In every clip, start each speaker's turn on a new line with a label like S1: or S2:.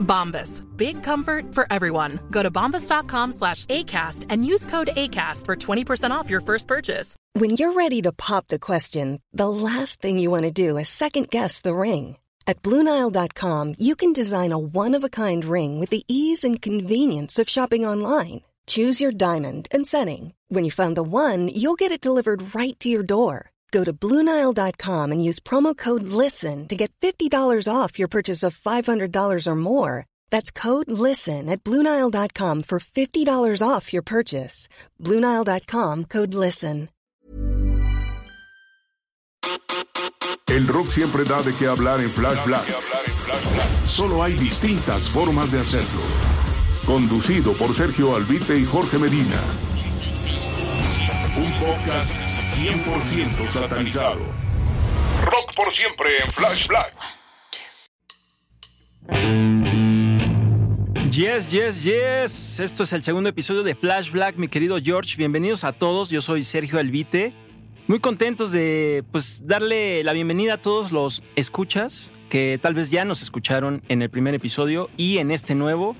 S1: Bombas. Big comfort for everyone. Go to bombas.com slash ACAST and use code ACAST for 20% off your first purchase.
S2: When you're ready to pop the question, the last thing you want to do is second guess the ring. At Bluenile.com, you can design a one of a kind ring with the ease and convenience of shopping online. Choose your diamond and setting. When you find the one, you'll get it delivered right to your door. Go to Bluenile.com and use promo code LISTEN to get $50 off your purchase of $500 or more. That's code LISTEN at Bluenile.com for $50 off your purchase. Bluenile.com code LISTEN.
S3: El rock siempre da de qué hablar en Flash Black. Solo hay distintas formas de hacerlo. Conducido por Sergio Albite y Jorge Medina. Un podcast 100% satanizado. Rock por siempre en Flash Black.
S4: Yes, yes, yes. Esto es el segundo episodio de Flash Black, mi querido George. Bienvenidos a todos. Yo soy Sergio Albite. Muy contentos de pues darle la bienvenida a todos los escuchas que tal vez ya nos escucharon en el primer episodio y en este nuevo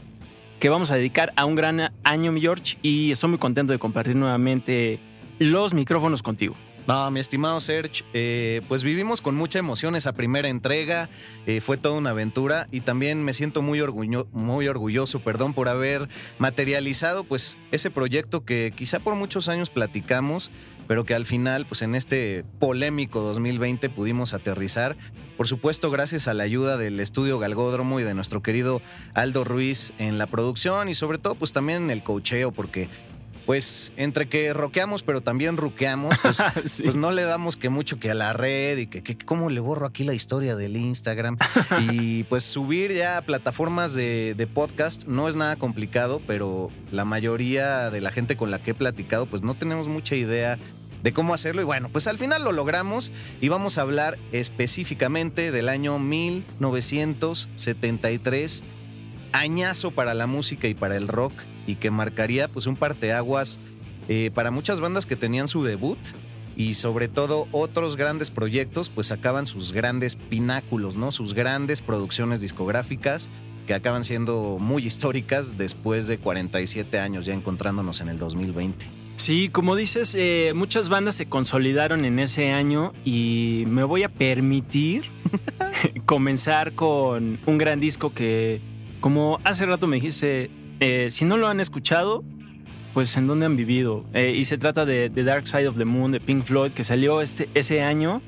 S4: que vamos a dedicar a un gran año, mi George, y estoy muy contento de compartir nuevamente los micrófonos contigo.
S5: No, mi estimado Serge, eh, pues vivimos con mucha emoción esa primera entrega, eh, fue toda una aventura y también me siento muy, orgullo- muy orgulloso perdón, por haber materializado pues ese proyecto que quizá por muchos años platicamos, pero que al final pues en este polémico 2020 pudimos aterrizar. Por supuesto gracias a la ayuda del estudio Galgódromo y de nuestro querido Aldo Ruiz en la producción y sobre todo pues también en el cocheo porque pues entre que roqueamos pero también ruqueamos, pues,
S4: Sí.
S5: pues no le damos que mucho que a la red y que, que cómo le borro aquí la historia del Instagram. y pues subir ya a plataformas de, de podcast no es nada complicado, pero la mayoría de la gente con la que he platicado pues no tenemos mucha idea de cómo hacerlo y bueno, pues al final lo logramos y vamos a hablar específicamente del año 1973 añazo para la música y para el rock y que marcaría pues un parteaguas eh, para muchas bandas que tenían su debut y sobre todo otros grandes proyectos pues acaban sus grandes pináculos, ¿no? Sus grandes producciones discográficas que acaban siendo muy históricas después de 47 años ya encontrándonos en el 2020.
S4: Sí, como dices, eh, muchas bandas se consolidaron en ese año y me voy a permitir comenzar con un gran disco que, como hace rato me dijiste, eh, si no lo han escuchado, pues en dónde han vivido. Eh, y se trata de The Dark Side of the Moon de Pink Floyd, que salió este, ese año,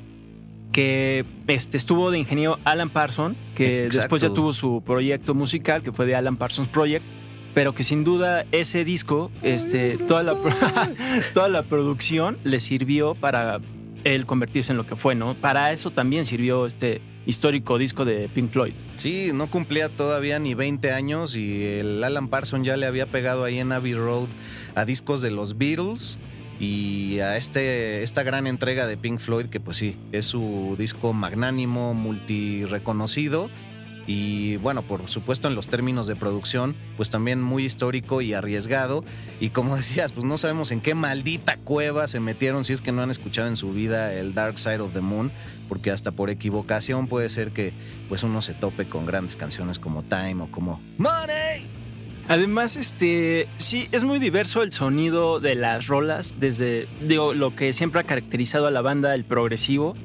S4: que este, estuvo de ingeniero Alan Parsons, que
S5: Exacto.
S4: después ya tuvo su proyecto musical, que fue de Alan Parsons Project pero que sin duda ese disco, este, toda la, toda la producción le sirvió para él convertirse en lo que fue, ¿no? Para eso también sirvió este histórico disco de Pink Floyd.
S5: Sí, no cumplía todavía ni 20 años y el Alan Parsons ya le había pegado ahí en Abbey Road a discos de los Beatles y a este, esta gran entrega de Pink Floyd que pues sí, es su disco magnánimo, multi reconocido y bueno, por supuesto en los términos de producción, pues también muy histórico y arriesgado. Y como decías, pues no sabemos en qué maldita cueva se metieron si es que no han escuchado en su vida el Dark Side of the Moon, porque hasta por equivocación puede ser que pues uno se tope con grandes canciones como Time o como Money.
S4: Además, este, sí, es muy diverso el sonido de las rolas, desde digo, lo que siempre ha caracterizado a la banda, el progresivo,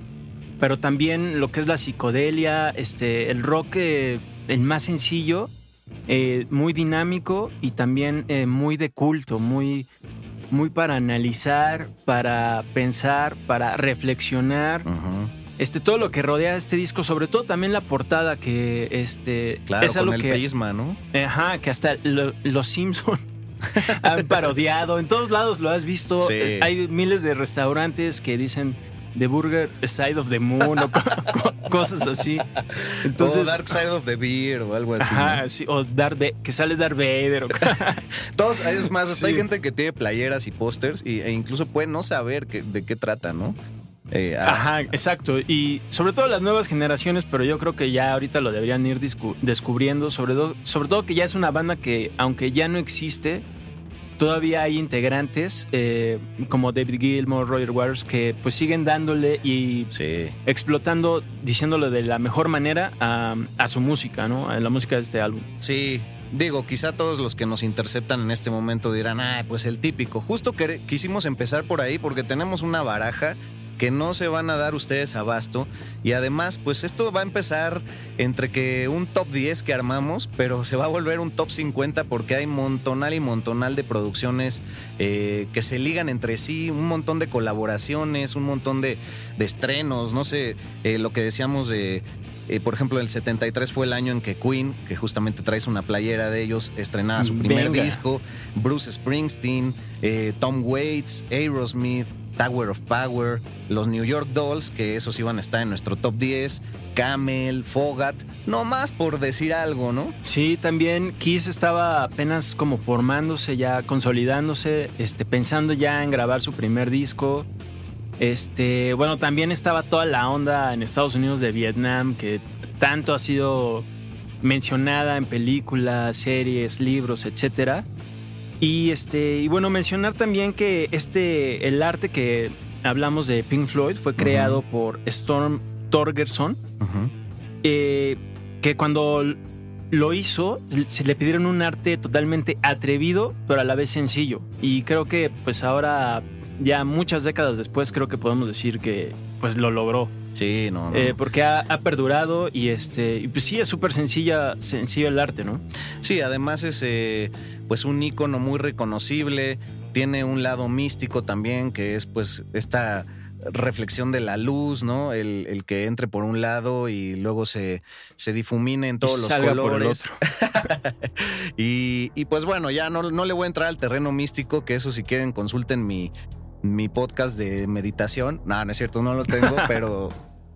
S4: pero también lo que es la psicodelia, este, el rock eh, el más sencillo, eh, muy dinámico y también eh, muy de culto, muy, muy para analizar, para pensar, para reflexionar. Este, todo lo que rodea este disco, sobre todo también la portada que este,
S5: Claro,
S4: es
S5: con
S4: algo
S5: el
S4: que
S5: prisma, ¿no?
S4: Ajá, que hasta lo- los Simpson han parodiado. En todos lados lo has visto.
S5: Sí.
S4: Eh, Hay miles de restaurantes que dicen The Burger Side of the Moon o cosas así.
S5: Entonces, o Dark Side of the Beer o algo así.
S4: Ajá, sí, o Darth que sale Darth Vader. O...
S5: Todos, es más, hay gente que tiene playeras y pósters e incluso puede no saber de qué trata, ¿no?
S4: Eh, Ajá, exacto. Y sobre todo las nuevas generaciones, pero yo creo que ya ahorita lo deberían ir descubriendo. Sobre, sobre todo que ya es una banda que, aunque ya no existe, todavía hay integrantes eh, como David Gilmour, Roger Waters, que pues siguen dándole y explotando, diciéndole de la mejor manera a, su música, ¿no? A la música de este álbum.
S5: Sí, Digo, quizá todos los que nos interceptan en este momento dirán, ah, pues el típico. Justo que quisimos empezar por ahí porque tenemos una baraja que no se van a dar ustedes abasto. Y además, pues esto va a empezar entre que un top 10 que armamos, pero se va a volver un top 50 porque hay montonal y montonal de producciones eh, que se ligan entre sí, un montón de colaboraciones, un montón de, estrenos, no sé, eh, lo que decíamos de eh, por ejemplo, el 73 fue el año en que Queen, que justamente traes una playera de ellos, estrenaba su primer disco. Bruce Springsteen, Tom Waits, Aerosmith, Tower of Power, los New York Dolls, que esos iban a estar en nuestro top 10, Camel, Fogat, no más por decir algo, ¿no?
S4: Sí, también Kiss estaba apenas como formándose, ya consolidándose, este, pensando ya en grabar su primer disco. Este, bueno, también estaba toda la onda en Estados Unidos de Vietnam, que tanto ha sido mencionada en películas, series, libros, etcétera. Y este, y bueno, mencionar también que este, el arte que hablamos de Pink Floyd fue creado por Storm Torgerson, eh, que cuando lo hizo, se le pidieron un arte totalmente atrevido, pero a la vez sencillo. Y creo que pues ahora, ya muchas décadas después, creo que podemos decir que pues lo logró.
S5: Sí, no.
S4: Eh, porque ha, perdurado y este, y pues sí, es súper sencilla, sencillo el arte, ¿no?
S5: Sí, además es eh, pues un icono muy reconocible, tiene un lado místico también, que es pues esta reflexión de la luz, ¿no? El, que entre por un lado y luego se, se difumine en todos los colores. y, y, pues bueno, ya no, no le voy a entrar al terreno místico, que eso si quieren consulten mi, mi podcast de meditación. No, no es cierto, no lo tengo, pero...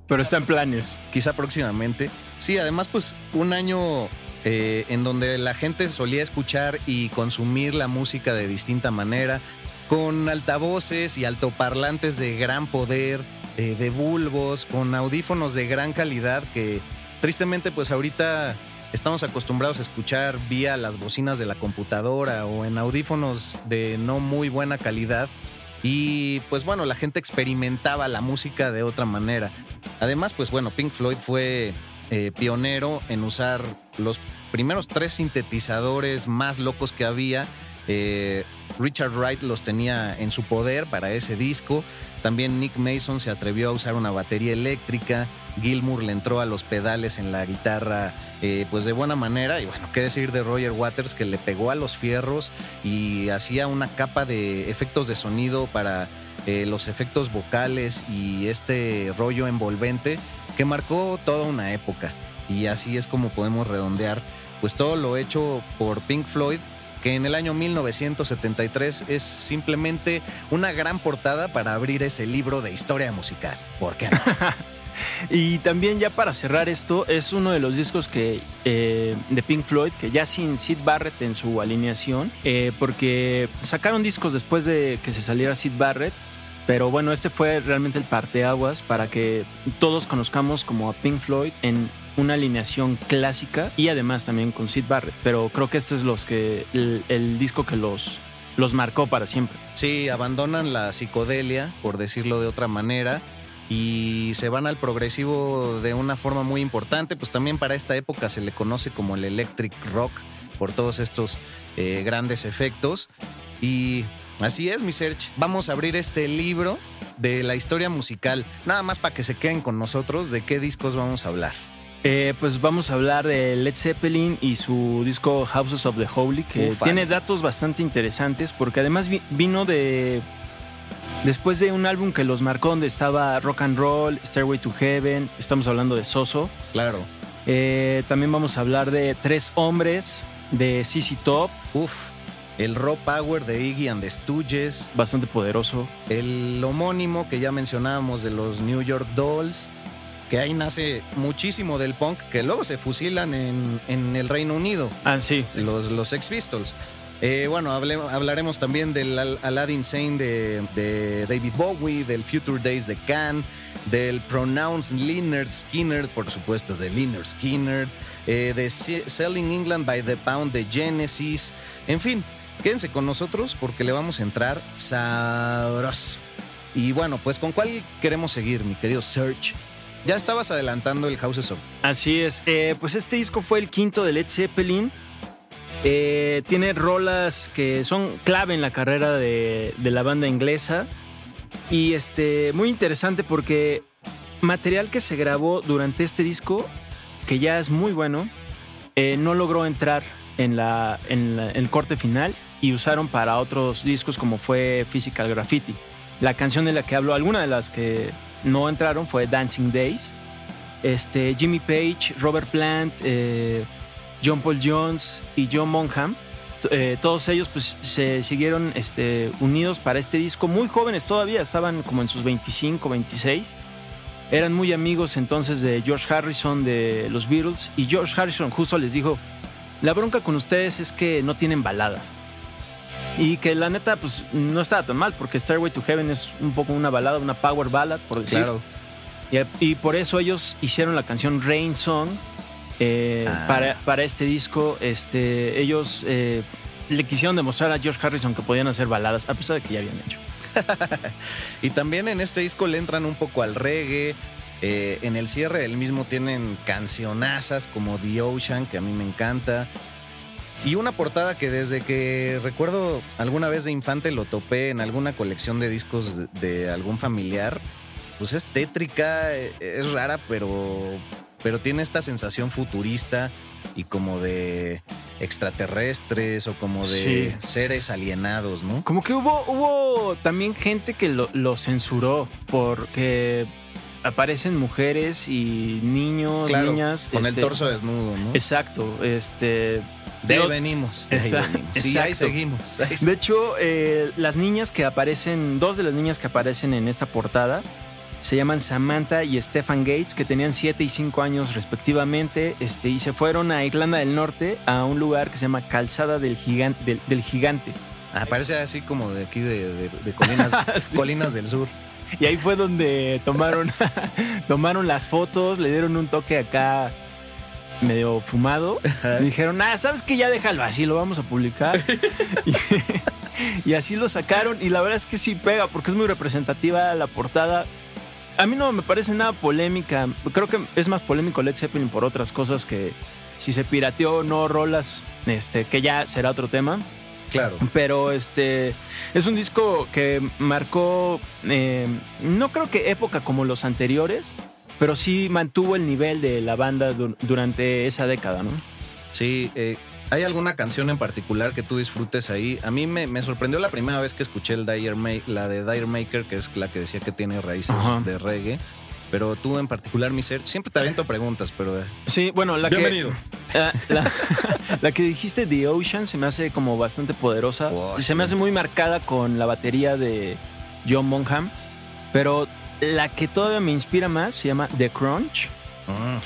S4: pero está en planes.
S5: Quizá próximamente. Sí, además pues un año eh, en donde la gente solía escuchar y consumir la música de distinta manera, con altavoces y altoparlantes de gran poder, eh, de bulbos, con audífonos de gran calidad que tristemente pues ahorita estamos acostumbrados a escuchar vía las bocinas de la computadora o en audífonos de no muy buena calidad. Y pues bueno, la gente experimentaba la música de otra manera. Además, pues bueno, Pink Floyd fue eh, pionero en usar los primeros tres sintetizadores más locos que había. Eh, Richard Wright los tenía en su poder para ese disco. También Nick Mason se atrevió a usar una batería eléctrica. Gilmour le entró a los pedales en la guitarra eh, pues de buena manera. Y bueno, qué decir de Roger Waters que le pegó a los fierros y hacía una capa de efectos de sonido para los efectos vocales y este rollo envolvente que marcó toda una época. Y así es como podemos redondear pues todo lo hecho por Pink Floyd, que en el año 1973 es simplemente una gran portada para abrir ese libro de historia musical. ¿Por qué
S4: y también ya para cerrar esto, es uno de los discos que eh, de Pink Floyd, que ya sin Sid Barrett en su alineación, eh, porque sacaron discos después de que se saliera Sid Barrett, pero bueno, este fue realmente el parteaguas para que todos conozcamos como a Pink Floyd en una alineación clásica y además también con Sid Barrett. Pero creo que este es los que, el, disco que los, los marcó para siempre.
S5: Sí, abandonan la psicodelia, por decirlo de otra manera, y se van al progresivo de una forma muy importante. Pues también para esta época se le conoce como el electric rock por todos estos eh, grandes efectos. Y Así es, mi Search. Vamos a abrir este libro de la historia musical. Nada más para que se queden con nosotros de qué discos vamos a hablar.
S4: Eh, pues vamos a hablar de Led Zeppelin y su disco Houses of the Holy, que tiene datos bastante interesantes, porque además vino de. Después de un álbum que los marcó, donde estaba Rock and Roll, Stairway to Heaven, estamos hablando de Soso.
S5: Claro.
S4: Eh, también vamos a hablar de Tres Hombres, de CC Top.
S5: Uf. el Raw Power de Iggy and the Stooges,
S4: Bastante poderoso.
S5: el homónimo que ya mencionábamos de los New York Dolls, que ahí nace muchísimo del punk, que luego se fusilan en, en el Reino Unido,
S4: Ah, sí.
S5: los, los Sex Pistols. Eh, bueno, hable- hablaremos también del Al- Aladdin Sane de, de David Bowie, del Future Days de Can, del Pronounced Leonard Skinner, por supuesto, de Leonard Skinner, eh, de Se- Selling England by the Pound de Genesis. En fin, quédense con nosotros porque le vamos a entrar sabroso. Y bueno, pues ¿con cuál queremos seguir, mi querido Serge? Ya estabas adelantando el Houses of...
S4: Así es. Eh, pues este disco fue el quinto de Led Zeppelin. Eh, tiene rolas que son clave en la carrera de, la banda inglesa. Y este, muy interesante porque material que se grabó durante este disco, que ya es muy bueno, eh, no logró entrar en, en la- en el corte final y usaron para otros discos como fue Physical Graffiti. La canción de la que hablo, alguna de las que no entraron fue Dancing Days. Este, Jimmy Page, Robert Plant, eh, John Paul Jones y John Monham. eh, todos ellos pues, se siguieron este, unidos para este disco, muy jóvenes todavía, estaban como en sus 25, 26. Eran muy amigos entonces de George Harrison, de los Beatles, y George Harrison justo les dijo, la bronca con ustedes es que no tienen baladas. Y que la neta, pues no estaba tan mal, porque Stairway to Heaven es un poco una balada, una power ballad, por decir. Y, y por eso ellos hicieron la canción Rain Song eh,
S5: Ah.
S4: para, para este disco. Este, ellos eh, le quisieron demostrar a George Harrison que podían hacer baladas, a pesar de que ya habían hecho.
S5: Y también en este disco le entran un poco al reggae. Eh, en el cierre del mismo tienen cancionazas como The Ocean, que a mí me encanta. Y una portada que desde que recuerdo alguna vez de infante lo topé en alguna colección de discos de, algún familiar. Pues es tétrica, eh, es rara, pero, pero tiene esta sensación futurista y como de extraterrestres o como de
S4: Sí.
S5: seres alienados, ¿no?
S4: Como que hubo, hubo también gente que lo, lo censuró porque aparecen mujeres y niños,
S5: Claro,
S4: niñas.
S5: con
S4: este,
S5: el torso desnudo, ¿no?
S4: Exacto, este.
S5: De ahí venimos. De ahí venimos. Sí, ahí seguimos. ahí
S4: De hecho, eh, las niñas que aparecen, dos de las niñas que aparecen en esta portada, se llaman Samantha y Stefan Gates, que tenían 7 y 5 años respectivamente, este, y se fueron a Irlanda del Norte, a un lugar que se llama Calzada del, Gigan- del, del Gigante.
S5: Ah, parece así como de aquí de, de- de colinas,
S4: Sí.
S5: colinas del sur.
S4: Y ahí fue donde tomaron, tomaron las fotos, le dieron un toque acá medio fumado. Y dijeron, ah, ¿sabes qué? Ya déjalo así, lo vamos a publicar. y, y así lo sacaron. Y la verdad es que sí pega, porque es muy representativa la portada. A mí no me parece nada polémica. Creo que es más polémico Led Zeppelin por otras cosas que si se pirateó o no rolas, este, que ya será otro tema.
S5: Claro.
S4: Pero este es un disco que marcó, eh, no creo que época como los anteriores, pero sí mantuvo el nivel de la banda du- durante esa década, ¿no?
S5: Sí, eh, ¿hay alguna canción en particular que tú disfrutes ahí? A mí me, me sorprendió la primera vez que escuché el Dire Ma- la de Dire Maker, que es la que decía que tiene raíces
S4: Ajá.
S5: de reggae. Pero tú en particular, mi ser, siempre te aviento preguntas, pero eh,
S4: Sí, bueno, la
S5: Bienvenido.
S4: que. la, la que dijiste, The Ocean, se me hace como bastante poderosa.
S5: Oh,
S4: y se
S5: sí.
S4: me hace muy marcada con la batería de John Bonham. Pero la que todavía me inspira más se llama The Crunch.
S5: mm,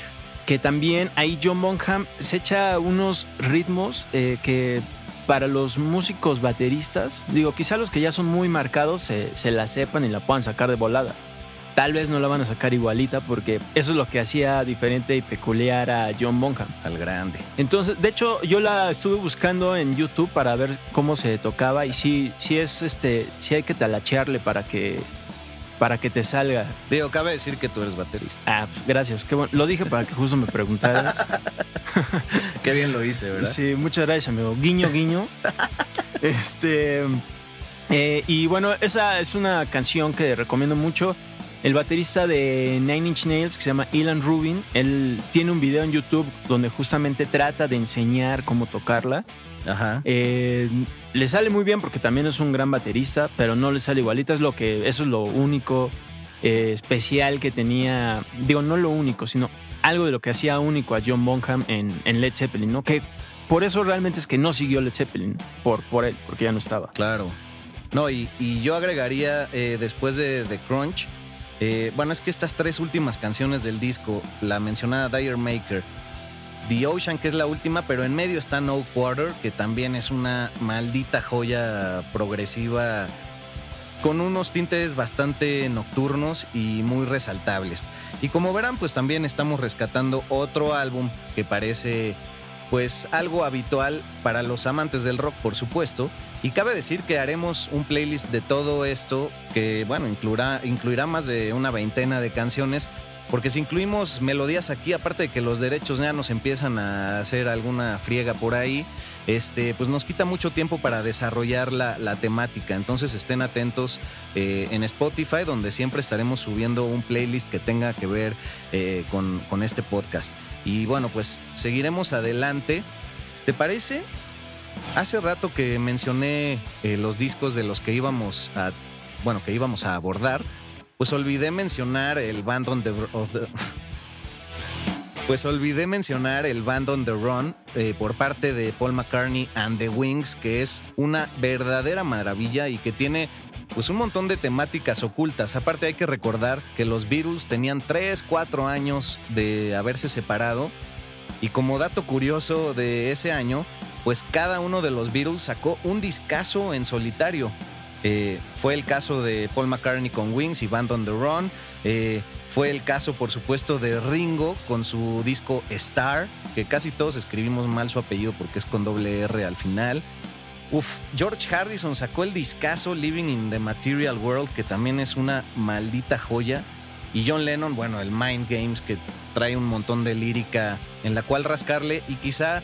S4: que también ahí John Bonham se echa unos ritmos eh, que para los músicos bateristas, digo, quizá los que ya son muy marcados se, se la sepan y la puedan sacar de volada. Tal vez no la van a sacar igualita porque eso es lo que hacía diferente y peculiar a John Bonham.
S5: al grande.
S4: Entonces, de hecho, yo la estuve buscando en YouTube para ver cómo se tocaba y sí, sí es este, sí hay que talachearle para que para que te salga.
S5: Digo, cabe decir que tú eres baterista.
S4: Ah, pues, gracias. Qué bueno. Lo dije para que justo me preguntaras.
S5: Qué bien lo hice, ¿verdad?
S4: Sí, muchas gracias, amigo. Guiño, guiño. este. eh, y bueno, esa es una canción que recomiendo mucho. El baterista de Nine Inch Nails, que se llama Ilan Rubin, él tiene un video en YouTube donde justamente trata de enseñar cómo tocarla.
S5: Ajá.
S4: Eh, le sale muy bien porque también es un gran baterista, pero no le sale igualita. Es lo que, eso es lo único eh, especial que tenía. Digo, no lo único, sino algo de lo que hacía único a John Bonham en, en Led Zeppelin, ¿no? Que por eso realmente es que no siguió Led Zeppelin, por, por él, porque ya no estaba.
S5: Claro. No, y, y yo agregaría eh, después de, de Crunch, eh, bueno, es que estas tres últimas canciones del disco, la mencionada Dire Maker, The Ocean, que es la última, pero en medio está No Quarter, que también es una maldita joya progresiva con unos tintes bastante nocturnos y muy resaltables. Y como verán, pues también estamos rescatando otro álbum que parece pues algo habitual para los amantes del rock, por supuesto. Y cabe decir que haremos un playlist de todo esto que, bueno, incluirá, incluirá más de una veintena de canciones. Porque si incluimos melodías aquí, aparte de que los derechos ya nos empiezan a hacer alguna friega por ahí, este, pues nos quita mucho tiempo para desarrollar la, la temática. Entonces estén atentos eh, en Spotify, donde siempre estaremos subiendo un playlist que tenga que ver eh, con, con este podcast. Y bueno, pues seguiremos adelante. ¿Te parece? Hace rato que mencioné eh, los discos de los que íbamos a, bueno, que íbamos a abordar, pues olvidé mencionar el Band on the, pues olvidé mencionar el Band on the Run eh, por parte de Paul McCartney and the Wings, que es una verdadera maravilla y que tiene pues un montón de temáticas ocultas. Aparte hay que recordar que los Beatles tenían 3, 4 años de haberse separado y como dato curioso de ese año, pues cada uno de los Beatles sacó un discazo en solitario. Eh, fue el caso de Paul McCartney con Wings y Band on the Run. Eh, fue el caso, por supuesto, de Ringo con su disco Star, que casi todos escribimos mal su apellido porque es con doble R al final. Uf, George Harrison sacó el discazo Living in the Material World, que también es una maldita joya. Y John Lennon, bueno, el Mind Games, que trae un montón de lírica en la cual rascarle y quizá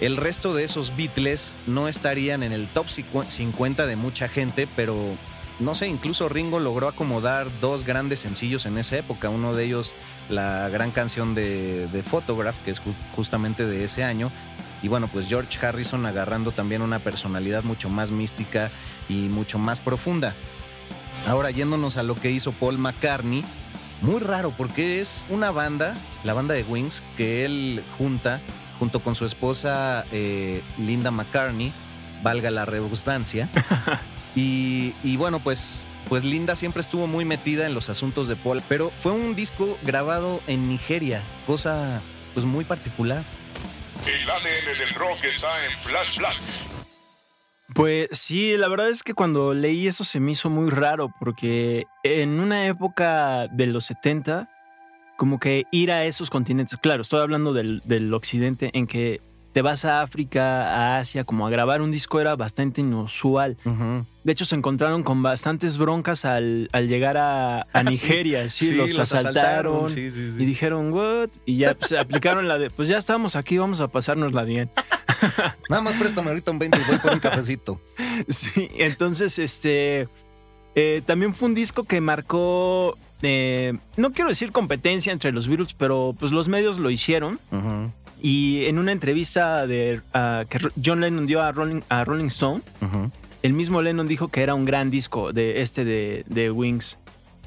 S5: el resto de esos Beatles no estarían en el top 50 de mucha gente, pero no sé, incluso Ringo logró acomodar dos grandes sencillos en esa época. Uno de ellos, la gran canción de, Photograph, que es ju- justamente de ese año. Y bueno, pues George Harrison agarrando también una personalidad mucho más mística y mucho más profunda. Ahora yéndonos a lo que hizo Paul McCartney, muy raro porque es una banda, la banda de Wings, que él junta junto con su esposa eh, Linda McCartney, valga la redundancia. y, y bueno, pues, pues Linda siempre estuvo muy metida en los asuntos de Paul, pero fue un disco grabado en Nigeria, cosa pues muy particular.
S3: El ADN del rock está en Flash Black.
S4: Pues sí, la verdad es que cuando leí eso se me hizo muy raro porque en una época de los 70, como que ir a esos continentes, claro, estoy hablando del, del occidente, en que te vas a África, a Asia, como a grabar un disco era bastante inusual. De hecho, se encontraron con bastantes broncas al, al llegar a, a Nigeria. Sí,
S5: Sí,
S4: los,
S5: los
S4: asaltaron.
S5: asaltaron, sí, sí, sí.
S4: Y dijeron, ¿what? Y ya pues, aplicaron la de, pues ya estamos aquí, vamos a pasárnosla bien.
S5: Nada más préstame ahorita un 20 y voy por un cafecito.
S4: Sí, entonces, este. eh, también fue un disco que marcó. eh, no quiero decir competencia entre los Beatles, pero pues los medios lo hicieron.
S5: Ujú,
S4: Y en una entrevista de, ah, que John Lennon dio a Rolling, a Rolling Stone, el mismo Lennon dijo que era un gran disco de este de, de Wings.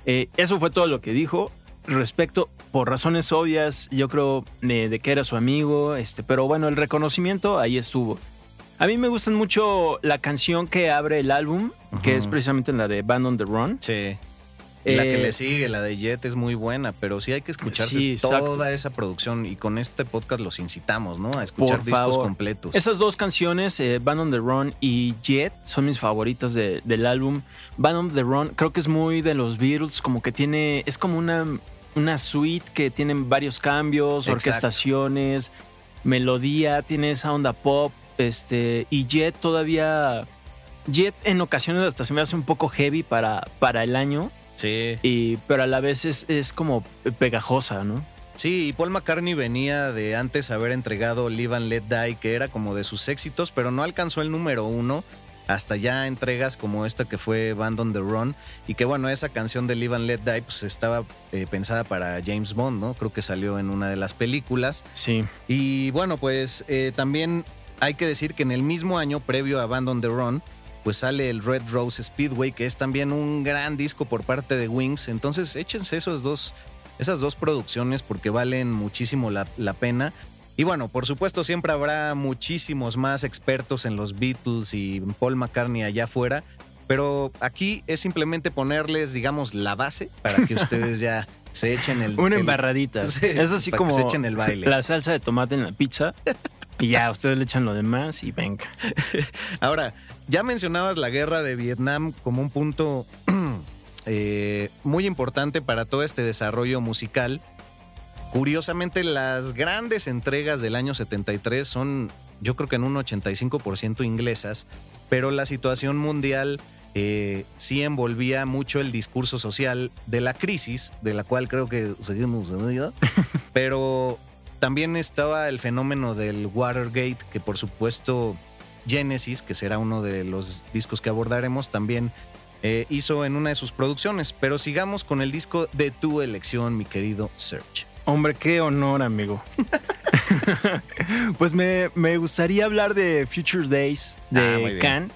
S4: Eh, eso fue todo lo que dijo. Respecto, por razones obvias, yo creo eh, de que era su amigo, este, pero bueno, el reconocimiento ahí estuvo. A mí me gustan mucho la canción que abre el álbum, que es precisamente la de Band on the Run.
S5: Sí. La que
S4: Eh,
S5: le sigue, la de Jet, es muy buena, pero sí hay que escucharse
S4: Sí,
S5: toda esa producción y con este podcast los incitamos, ¿no? A escuchar
S4: Por
S5: discos
S4: favor.
S5: completos.
S4: Esas dos canciones, eh, Band on the Run y Jet, son mis favoritas de- del álbum. Band on the Run creo que es muy de los Beatles, como que tiene, es como una, una suite que tienen varios cambios,
S5: Exacto.
S4: orquestaciones, melodía, tiene esa onda pop, este, y Jet todavía... Jet en ocasiones hasta se me hace un poco heavy para, para el año,
S5: Sí.
S4: y, pero a la vez es, es como pegajosa, ¿no?
S5: Sí, y Paul McCartney venía de antes haber entregado Live and Let Die, que era como de sus éxitos, pero no alcanzó el número uno hasta ya entregas como esta que fue Band on the Run y que bueno, esa canción de Live and Let Die pues estaba eh, pensada para James Bond, ¿no? Creo que salió en una de las películas.
S4: Sí.
S5: Y bueno, pues eh, también hay que decir que en el mismo año previo a Band on the Run, pues sale el Red Rose Speedway, que es también un gran disco por parte de Wings. Entonces échense esos dos, esas dos producciones porque valen muchísimo la, la pena. Y bueno, por supuesto siempre habrá muchísimos más expertos en los Beatles y Paul McCartney allá afuera, pero aquí es simplemente ponerles, digamos, la base para que ustedes ya se echen el...
S4: Una
S5: el-
S4: embarradita.
S5: Sí,
S4: Eso sí
S5: para que
S4: como
S5: se echen el baile.
S4: la salsa de tomate en la pizza. Y ya, ustedes le echan lo demás y venga.
S5: Ahora, ya mencionabas la guerra de Vietnam como un punto eh, muy importante para todo este desarrollo musical. Curiosamente, las grandes entregas del año 73 son, yo creo que en un 85% inglesas, pero la situación mundial eh, sí envolvía mucho el discurso social de la crisis, de la cual creo que seguimos pero también estaba el fenómeno del Watergate, que por supuesto Genesis, que será uno de los discos que abordaremos, también eh, hizo en una de sus producciones. Pero sigamos con el disco de tu elección, mi querido Serge.
S4: Hombre, qué honor, amigo. pues me, me gustaría hablar de Future Days
S5: Ah,
S4: de
S5: bien.
S4: Can,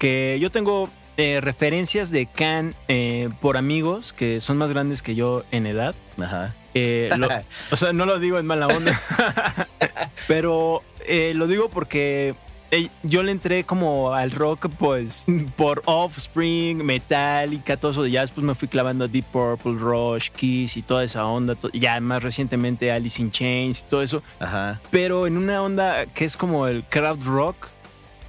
S4: que yo tengo eh, referencias de Can eh, por amigos que son más grandes que yo en edad.
S5: Ajá.
S4: Eh, lo- o sea, no lo digo en mala onda, pero eh, lo digo porque eh, yo le entré como al rock, pues, por Offspring, Metallica, todo eso. Ya después me fui clavando a Deep Purple, Rush, Kiss y toda esa onda. Ya más recientemente Alice in Chains y todo eso.
S5: Ajá.
S4: Pero en una onda que es como el crowd rock,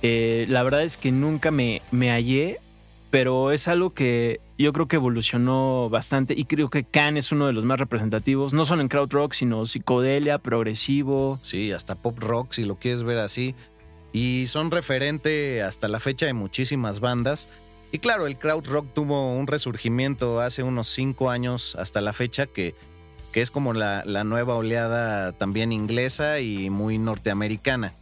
S4: eh, la verdad es que nunca me, me hallé, pero es algo que yo creo que evolucionó bastante y creo que Can es uno de los más representativos, no solo en crowd rock, sino psicodelia, progresivo.
S5: Sí, hasta pop rock, si lo quieres ver así. Y son referente hasta la fecha de muchísimas bandas. Y claro, el crowd rock tuvo un resurgimiento hace unos cinco años hasta la fecha que, que es como la, la nueva oleada también inglesa y muy norteamericana.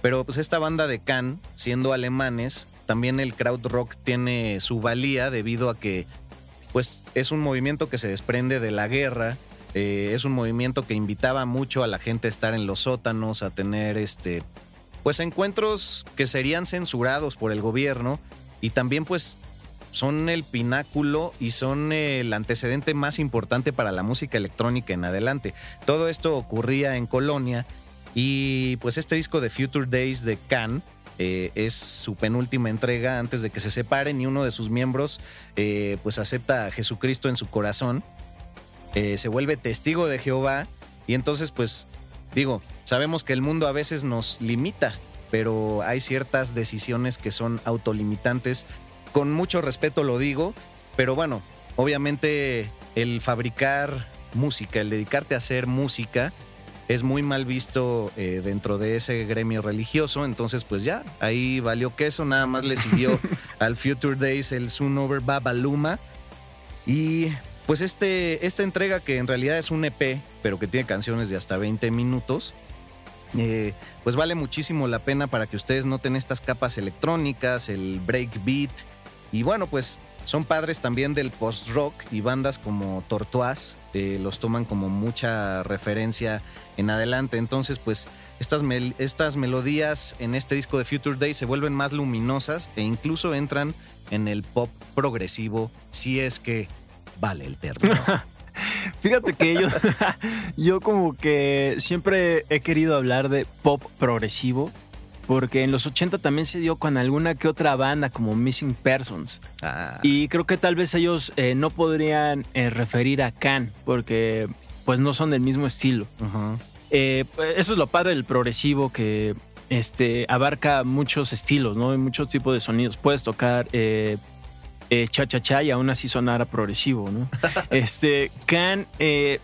S5: Pero pues esta banda de Can, siendo alemanes, también el crowd rock tiene su valía debido a que pues es un movimiento que se desprende de la guerra, eh, es un movimiento que invitaba mucho a la gente a estar en los sótanos, a tener este pues encuentros que serían censurados por el gobierno y también pues son el pináculo y son el antecedente más importante para la música electrónica en adelante. Todo esto ocurría en Colonia y pues este disco de Future Days de Can eh, es su penúltima entrega antes de que se separen y uno de sus miembros eh, pues acepta a Jesucristo en su corazón, eh, se vuelve testigo de Jehová y entonces pues digo, sabemos que el mundo a veces nos limita, pero hay ciertas decisiones que son autolimitantes. Con mucho respeto lo digo, pero bueno, obviamente el fabricar música, el dedicarte a hacer música, es muy mal visto eh, dentro de ese gremio religioso. Entonces, pues ya, ahí valió queso, nada más le siguió al Future Days el Soon Over Babaluma. Y pues este, esta entrega que en realidad es un EP, pero que tiene canciones de hasta 20 minutos, eh, pues vale muchísimo la pena para que ustedes noten estas capas electrónicas, el breakbeat. Y bueno, pues son padres también del post-rock y bandas como Tortoise eh, los toman como mucha referencia en adelante. Entonces, pues estas, estas melodías en este disco de Future Day se vuelven más luminosas e incluso entran en el pop progresivo, si es que vale el término.
S4: Fíjate que yo, yo como que siempre he querido hablar de pop progresivo, porque en los 80 también se dio con alguna que otra banda como Missing Persons.
S5: Ah,
S4: Y creo que tal vez ellos eh, no podrían eh, referir a Can, porque pues no son del mismo estilo. Eh, eso es lo padre del progresivo que este, abarca muchos estilos, ¿no? Y muchos tipos de sonidos. Puedes tocar eh, eh, cha cha cha y aún así sonar a progresivo, ¿no? este, Can,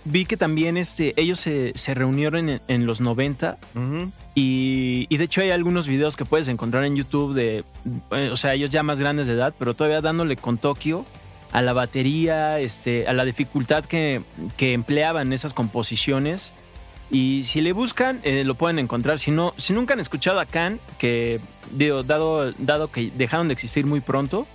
S4: vi que también este, ellos se, se reunieron en, en los 90
S5: Ujú.
S4: Y, y de hecho hay algunos videos que puedes encontrar en YouTube de, eh, o sea, ellos ya más grandes de edad, pero todavía dándole con Tokio a la batería, este, a la dificultad que, que empleaban esas composiciones. Y si le buscan, eh, lo pueden encontrar. Si, no, si nunca han escuchado a Can, que digo, dado, dado que dejaron de existir muy pronto.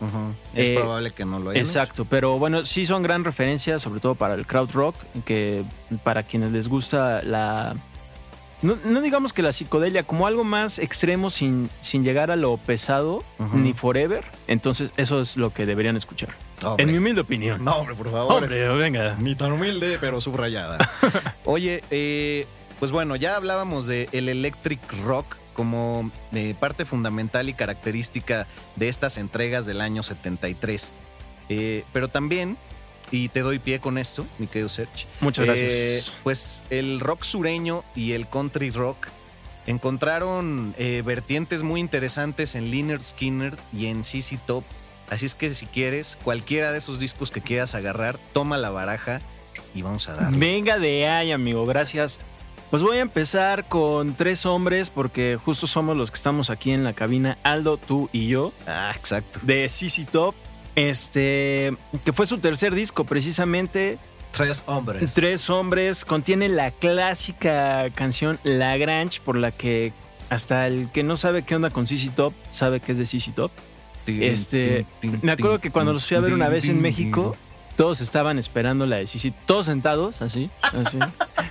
S5: Es
S4: Eh,
S5: probable que no lo hayan hecho.
S4: Exacto, pero bueno, sí son gran referencia, sobre todo para el crowd rock, que para quienes les gusta la... No, no digamos que la psicodelia, como algo más extremo sin, sin llegar a lo pesado, ni forever, entonces eso es lo que deberían escuchar.
S5: Hombre.
S4: En mi humilde opinión.
S5: No, hombre, por favor.
S4: Hombre, venga.
S6: Ni tan humilde, pero subrayada.
S5: Oye, eh, pues bueno, ya hablábamos de el electric rock como eh, parte fundamental y característica de estas entregas del año 73. Eh, pero también, y te doy pie con esto, mi querido Serge.
S4: Muchas gracias.
S5: eh, pues el rock sureño y el country rock encontraron eh, vertientes muy interesantes en Lynyrd Skinner y en CC Top. Así es que si quieres, cualquiera de esos discos que quieras agarrar, toma la baraja y vamos a darle.
S4: Venga de ahí, amigo, gracias. Pues voy a empezar con tres hombres porque justo somos los que estamos aquí en la cabina, Aldo, tú y yo,
S5: Ah, exacto.
S4: de CC Top. Este, que fue su tercer disco precisamente.
S5: Tres hombres.
S4: Tres hombres, contiene la clásica canción La Grange, por la que hasta el que no sabe qué onda con CC Top sabe que es de CC Top. Este, me acuerdo que cuando los fui a ver una vez en México, todos estaban esperando la de Sisi, todos sentados, así, así,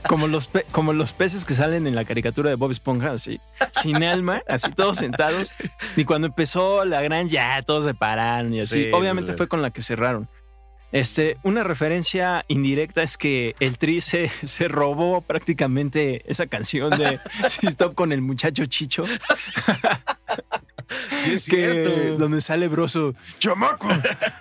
S4: como los, pe- como los peces que salen en la caricatura de Bob Esponja, así, sin alma, así, todos sentados. Y cuando empezó la gran, ya todos se pararon y así.
S5: Sí,
S4: Obviamente fue con la que cerraron. Este, una referencia indirecta es que el Tri se, se robó prácticamente esa canción de Sisi Top con el muchacho Chicho
S5: Sí, es
S4: que
S5: cierto.
S4: donde sale broso, chamaco.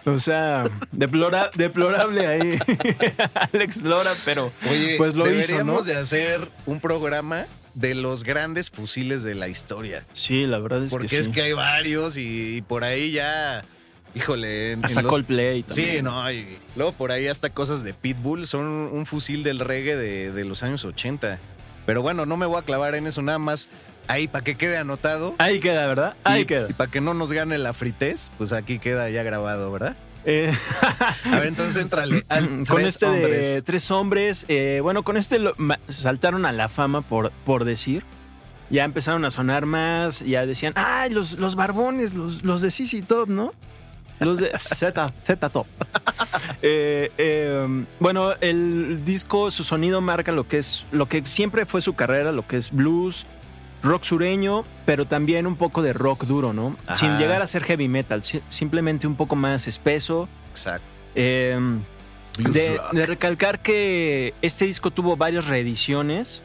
S4: O sea, deplora- deplorable ahí Alex Lora, pero
S5: Oye,
S4: pues lo hizo,
S5: deberíamos
S4: ¿no?
S5: de hacer un programa de los grandes fusiles de la historia.
S4: Sí, la verdad es
S5: Porque
S4: que
S5: es
S4: sí.
S5: que hay varios y, y por ahí ya, híjole. en-
S4: Hasta
S5: en los-
S4: Coldplay también.
S5: Sí, no, y luego por ahí hasta cosas de Pitbull, son un fusil del reggae de, de los años 80. Pero bueno, no me voy a clavar en eso nada más. Ahí para que quede anotado.
S4: Ahí queda, ¿verdad? Ahí
S5: y,
S4: queda.
S5: Y para que no nos gane la fritez, pues aquí queda ya grabado, ¿verdad?
S4: Eh,
S5: A ver, entonces entrale al
S4: con este de
S5: hombres.
S4: tres hombres, eh, bueno, con este lo- saltaron a la fama por, por decir. Ya empezaron a sonar más, ya decían, ay, los, los barbones, los, los de CC Top, ¿no? Los de Z, Z Top. Eh, eh, bueno, el disco, su sonido marca lo que es, lo que siempre fue su carrera, lo que es blues, rock sureño, pero también un poco de rock duro, ¿no?
S5: Ajá.
S4: Sin llegar a ser heavy metal, si- simplemente un poco más espeso.
S5: Exacto.
S4: Eh,
S5: Blues
S4: de, recalcar que este disco tuvo varias reediciones,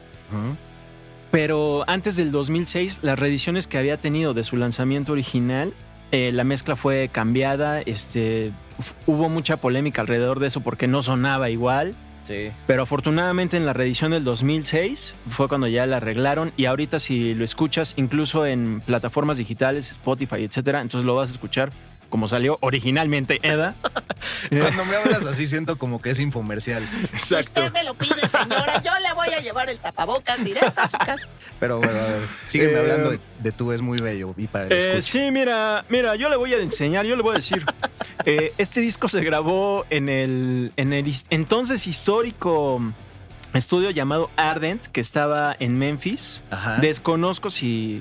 S4: pero antes del 2006, las reediciones que había tenido de su lanzamiento original, eh, la mezcla fue cambiada, este, hubo mucha polémica alrededor de eso porque no sonaba igual,
S5: Sí.
S4: pero afortunadamente en la reedición del 2006 fue cuando ya la arreglaron y ahorita si lo escuchas incluso en plataformas digitales, Spotify, etcétera, entonces lo vas a escuchar como salió originalmente, Eda.
S5: Cuando me hablas así siento como que es infomercial.
S4: Exacto.
S6: Usted me lo pide, señora. Yo le voy a llevar el tapabocas directo a su casa.
S5: Pero bueno, a ver, sígueme
S4: Eh,
S5: hablando de, de tú es muy bello y para el
S4: Eh, sí, mira, mira, yo le voy a enseñar, yo le voy a decir. Eh, este disco se grabó en el, en el entonces histórico estudio llamado Ardent, que estaba en Memphis.
S5: Ajá.
S4: Desconozco si,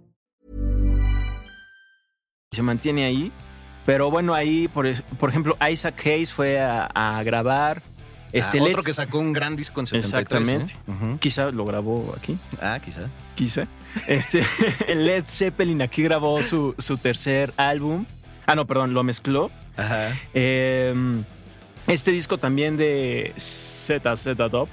S4: Se mantiene ahí. Pero bueno, ahí, por, por ejemplo, Isaac Hayes fue a, a grabar. Este
S5: Ah, otro que sacó un gran disco en 73.
S4: Exactamente.
S5: ¿eh?
S4: Quizá lo grabó aquí.
S5: Ah, quizá.
S4: Quizá. Este, Led Zeppelin aquí grabó su, su tercer álbum. Ah, no, perdón, lo mezcló.
S5: Ajá.
S4: Eh, este disco también de ZZ Top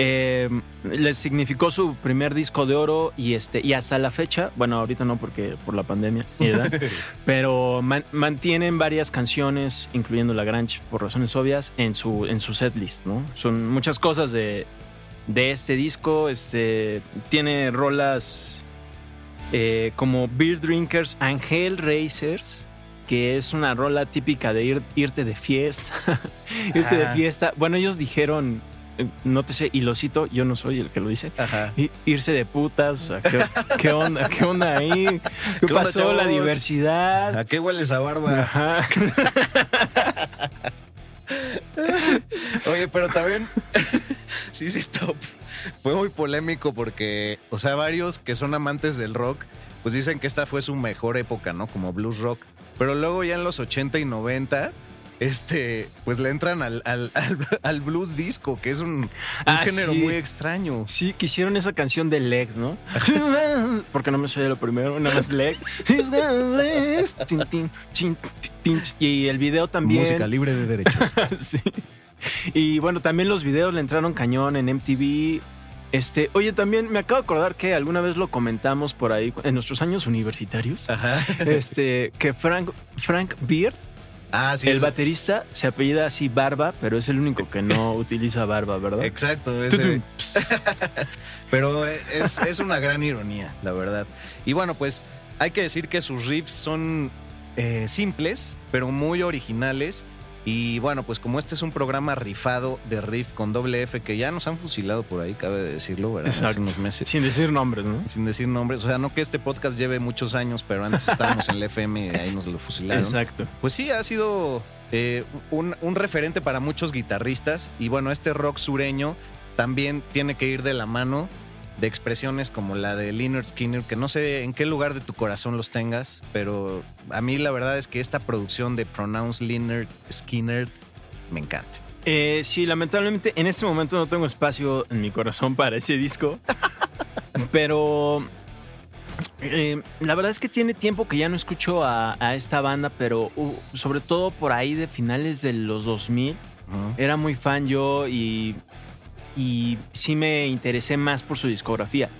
S4: Eh, les significó su primer disco de oro y este y hasta la fecha, bueno, ahorita no porque por la pandemia, ¿verdad? pero man- mantienen varias canciones, incluyendo la Grange, por razones obvias, en su en su setlist, ¿no? Son muchas cosas de, de este disco, este tiene rolas eh, como Beer Drinkers and Hellraisers, que es una rola típica de ir- irte de fiesta. irte de fiesta. Bueno, ellos dijeron, eh, no te sé, y lo cito, yo no soy el que lo dice.
S5: Ajá.
S4: Irse de putas, o sea, ¿qué, qué onda? ¿Qué onda ahí? ¿Qué,
S5: ¿Qué onda,
S4: pasó? la diversidad.
S5: ¿A qué huele esa barba?
S4: Ajá.
S5: Oye, pero también sí, sí, top. Fue muy polémico porque, o sea, varios que son amantes del rock, pues dicen que esta fue su mejor época, ¿no? Como blues rock. Pero luego ya en los 80 y 90, este, pues le entran al, al, al- al blues disco, que es un, un
S4: Ah,
S5: género
S4: sí.
S5: muy extraño.
S4: Sí, quisieron esa canción de Legs, ¿no? Porque no me sé lo primero, nada más Legs. Tin. Y el video también.
S5: Música libre de derechos.
S4: sí. Y bueno, también los videos le entraron cañón en MTV. Este, oye, también me acabo de acordar que alguna vez lo comentamos por ahí en nuestros años universitarios.
S5: Ajá.
S4: Este, que Frank, Frank Beard,
S5: Ah, sí.
S4: el
S5: eso-
S4: baterista, se apellida así Barba, pero es el único que no utiliza barba, ¿verdad?
S5: Exacto. ese-. Pero es, es una gran ironía, la verdad. Y bueno, pues hay que decir que sus riffs son eh, simples, pero muy originales. Y bueno, pues como este es un programa rifado de riff con doble F que ya nos han fusilado por ahí, cabe decirlo, ¿verdad? Hace unos meses.
S4: Sin decir nombres, ¿no?
S5: Sin decir nombres. O sea, no que este podcast lleve muchos años, pero antes estábamos en la FM y ahí nos lo fusilaron.
S4: Exacto.
S5: Pues sí, ha sido eh, un, un referente para muchos guitarristas. Y bueno, este rock sureño también tiene que ir de la mano de expresiones como la de Leonard Skinner, que no sé en qué lugar de tu corazón los tengas, pero a mí la verdad es que esta producción de Pronounce Leonard Skinner me encanta.
S4: Eh, sí, lamentablemente en este momento no tengo espacio en mi corazón para ese disco. pero eh, la verdad es que tiene tiempo que ya no escucho a, a esta banda, pero uh, sobre todo por ahí de finales de los 2000.
S5: Ujú.
S4: Era muy fan yo y, y sí me interesé más por su discografía.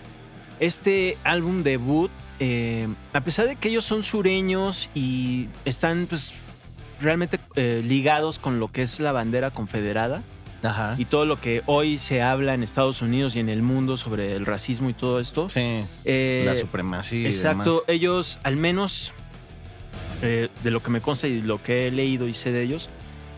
S4: Este álbum debut, eh, a pesar de que ellos son sureños y están pues realmente eh, ligados con lo que es la bandera confederada
S5: Ajá.
S4: y todo lo que hoy se habla en Estados Unidos y en el mundo sobre el racismo y todo esto.
S5: Sí,
S4: eh,
S5: la supremacía. y
S4: Exacto,
S5: demás.
S4: ellos al menos eh, de lo que me consta y lo que he leído y sé de ellos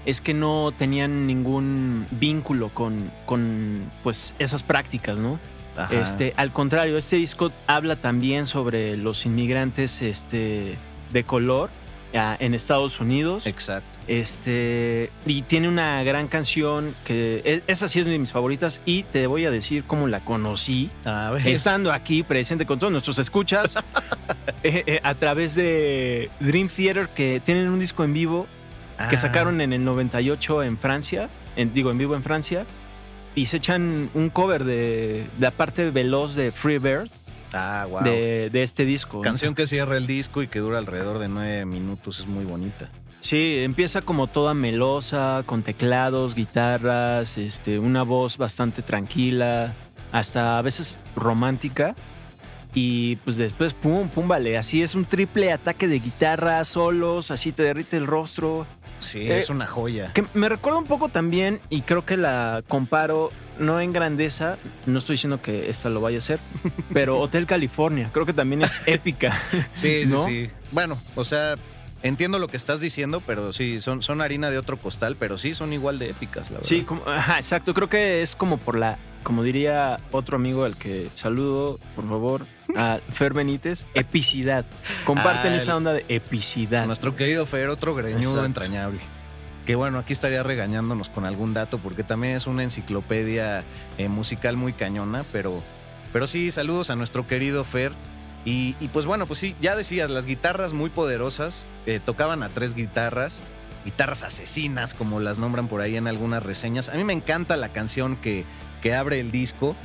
S4: es que no tenían ningún vínculo con, con pues esas prácticas, ¿no?
S5: Ajá.
S4: Este, al contrario, este disco habla también sobre los inmigrantes este, de color ah, en Estados Unidos.
S5: Exacto.
S4: Este, y tiene una gran canción que e- esa sí es de mis favoritas y te voy a decir cómo la conocí
S5: A ver.
S4: estando aquí presente con todos nuestros escuchas eh, eh, a través de Dream Theater que tienen un disco en vivo que
S5: Ah,
S4: sacaron en el 98 en Francia, en- digo en vivo en Francia y se echan un cover de, de la parte veloz de Free Bird
S5: Ah, wow.
S4: de, de este disco.
S5: Canción que cierra el disco y que dura alrededor de nueve minutos, es muy bonita.
S4: Sí, empieza como toda melosa, con teclados, guitarras, este, una voz bastante tranquila, hasta a veces romántica. Y pues después, pum, pum, vale. Así es un triple ataque de guitarra, solos, así te derrite el rostro.
S5: Sí,
S4: Eh,
S5: es una joya.
S4: Que me recuerda un poco también, y creo que la comparo, no en grandeza, no estoy diciendo que esta lo vaya a hacer, pero Hotel California, creo que también es épica.
S5: Sí, sí, sí. Bueno, o sea, entiendo lo que estás diciendo, pero sí, son, son harina de otro costal, pero sí son igual de épicas, la verdad.
S4: Sí, como, ajá, exacto. Creo que es como por la, como diría otro amigo al que saludo, por favor, a Fer Benítez, epicidad. Comparten
S5: Ah,
S4: esa onda de epicidad.
S5: Nuestro querido Fer, otro greñudo
S4: Exacto.
S5: entrañable. Que bueno, aquí estaría regañándonos con algún dato, porque también es una enciclopedia eh, musical muy cañona, pero, pero sí, saludos a nuestro querido Fer. Y, y pues bueno, pues sí, ya decías, las guitarras muy poderosas, eh, tocaban a tres guitarras, guitarras asesinas, como las nombran por ahí en algunas reseñas. A mí me encanta la canción que, que abre el disco,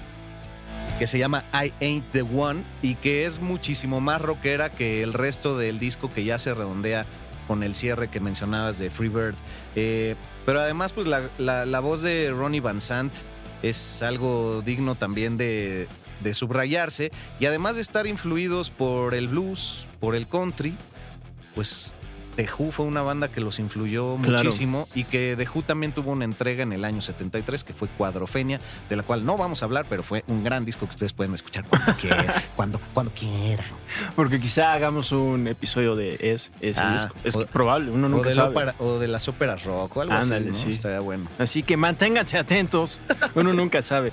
S5: que se llama I Ain't the One, y que es muchísimo más rockera que el resto del disco que ya se redondea con el cierre que mencionabas de Freebird. Eh, pero además, pues la, la- voz de Ronnie Van Sant es algo digno también de, de subrayarse. Y además de estar influidos por el blues, por el country, pues The Who fue una banda que los influyó
S4: Claro.
S5: muchísimo y que The Who también tuvo una entrega en el año 73 que fue Cuadrofenia, de la cual no vamos a hablar, pero fue un gran disco que ustedes pueden escuchar cuando quieran, cuando, cuando quieran.
S4: Porque quizá hagamos un episodio de es, ese
S5: Ah,
S4: disco. Es
S5: o-
S4: probable, uno nunca sabe.
S5: o de las óperas rock o algo
S4: Ándale,
S5: así, ¿no?
S4: sí.
S5: Estaría bueno.
S4: Así que manténganse atentos. Uno nunca sabe.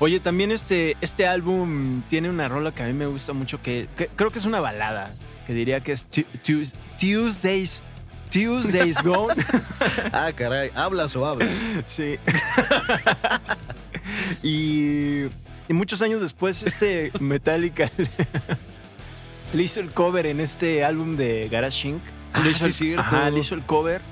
S4: Oye, también este, este álbum tiene una rola que a mí me gusta mucho, que, que creo que es una balada, que diría que es Tu- Tues- Tuesdays, Tuesdays Gone.
S5: Ah, caray, ¿hablas o hablas?
S4: sí. y, y muchos años después, este Metallica le hizo el cover en este álbum de Garage Inc.
S5: Ah,
S4: Le hizo
S5: sí,
S4: el,
S5: es cierto.
S4: ajá, le hizo el cover.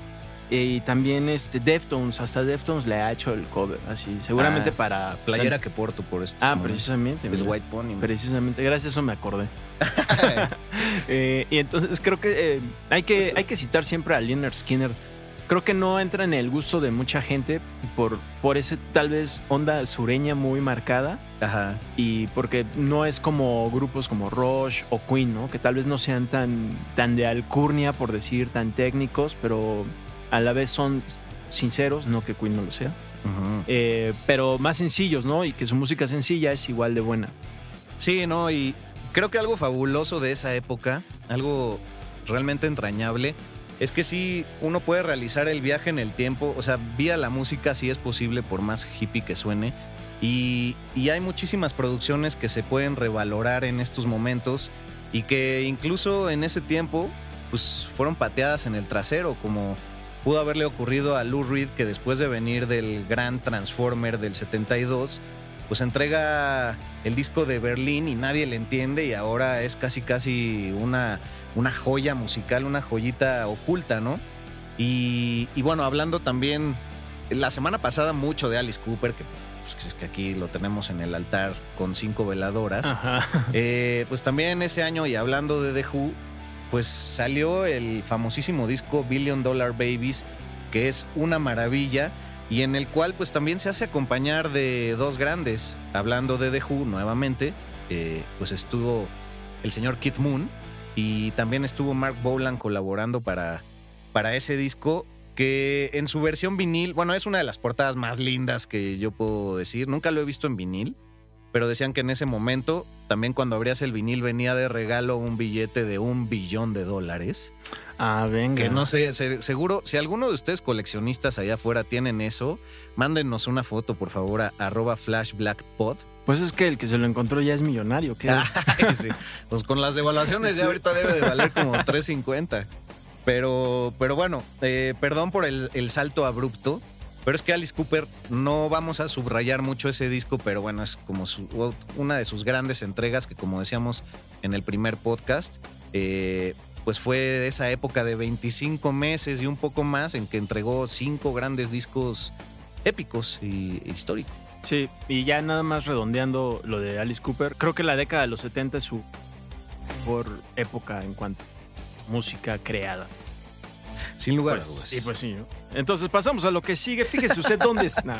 S4: Y también este Deftones, hasta Deftones le ha hecho el cover, así, seguramente
S5: Ah,
S4: para
S5: Playera que porto por este.
S4: Ah, precisamente.
S5: Del
S4: mira.
S5: White Pony.
S4: Precisamente, gracias a eso me acordé. Eh, y entonces creo que eh, hay que hay que citar siempre a Leonard Skinner. Creo que no entra en el gusto de mucha gente por, por ese tal vez onda sureña muy marcada
S5: Ajá.
S4: y porque no es como grupos como Rush o Queen, ¿no? Que tal vez no sean tan, tan de alcurnia, por decir, tan técnicos, pero a la vez son sinceros, no que Queen no lo sea.
S5: Ujú.
S4: Eh, pero más sencillos, ¿no? Y que su música sencilla es igual de buena.
S5: Sí, no, y creo que algo fabuloso de esa época, algo realmente entrañable, es que sí, uno puede realizar el viaje en el tiempo, o sea, vía la música sí es posible por más hippie que suene, y, y hay muchísimas producciones que se pueden revalorar en estos momentos y que incluso en ese tiempo, pues fueron pateadas en el trasero, como pudo haberle ocurrido a Lou Reed, que después de venir del gran Transformer del 72, pues entrega el disco de Berlín y nadie le entiende y ahora es casi casi una, una joya musical, una joyita oculta, ¿no? Y, y bueno, hablando también la semana pasada mucho de Alice Cooper, que pues, es que aquí lo tenemos en el altar con cinco veladoras. Eh, pues también ese año, y hablando de The Who, pues salió el famosísimo disco Billion Dollar Babies, que es una maravilla y en el cual pues también se hace acompañar de dos grandes. Hablando de The Who nuevamente, eh, pues estuvo el señor Keith Moon y también estuvo Mark Bolan colaborando para, para ese disco que en su versión vinil, bueno, es una de las portadas más lindas que yo puedo decir. Nunca lo he visto en vinil, pero decían que en ese momento, también cuando abrías el vinil, venía de regalo un billete de un billón de dólares.
S4: Ah, venga.
S5: Que no sé, se- seguro, si alguno de ustedes coleccionistas allá afuera tienen eso, mándenos una foto, por favor, a arroba flashblackpod.
S4: Pues es que el que se lo encontró ya es millonario. ¿qué?
S5: Ay, sí. Pues con las devaluaciones ya ahorita debe de valer como 3.50. Pero, pero bueno, eh, perdón por el, el salto abrupto. Pero es que Alice Cooper, no vamos a subrayar mucho ese disco, pero bueno, es como su- una de sus grandes entregas que como decíamos en el primer podcast, eh, pues fue esa época de 25 meses y un poco más en que entregó cinco grandes discos épicos y históricos.
S4: Sí, y ya nada más redondeando lo de Alice Cooper, creo que la década de los 70 es su mejor época en cuanto a música creada.
S5: Sin lugar
S4: Pues,
S5: a dudas.
S4: sí, pues sí. ¿no? Entonces pasamos a lo que sigue. Fíjese usted dónde está.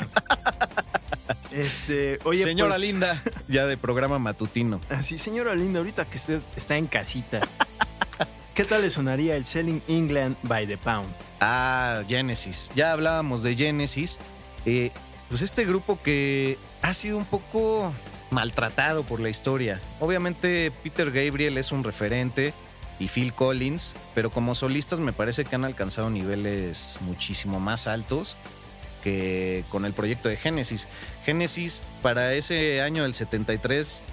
S4: Este, oye,
S5: Señora
S4: pues,
S5: linda, ya de programa matutino.
S4: Así, señora linda, ahorita que usted está en casita, ¿qué tal le sonaría el Selling England by the Pound?
S5: Ah, Genesis. Ya hablábamos de Genesis. Eh, pues este grupo que ha sido un poco maltratado por la historia. Obviamente Peter Gabriel es un referente y Phil Collins, pero como solistas me parece que han alcanzado niveles muchísimo más altos que con el proyecto de Genesis. Genesis para ese año del 73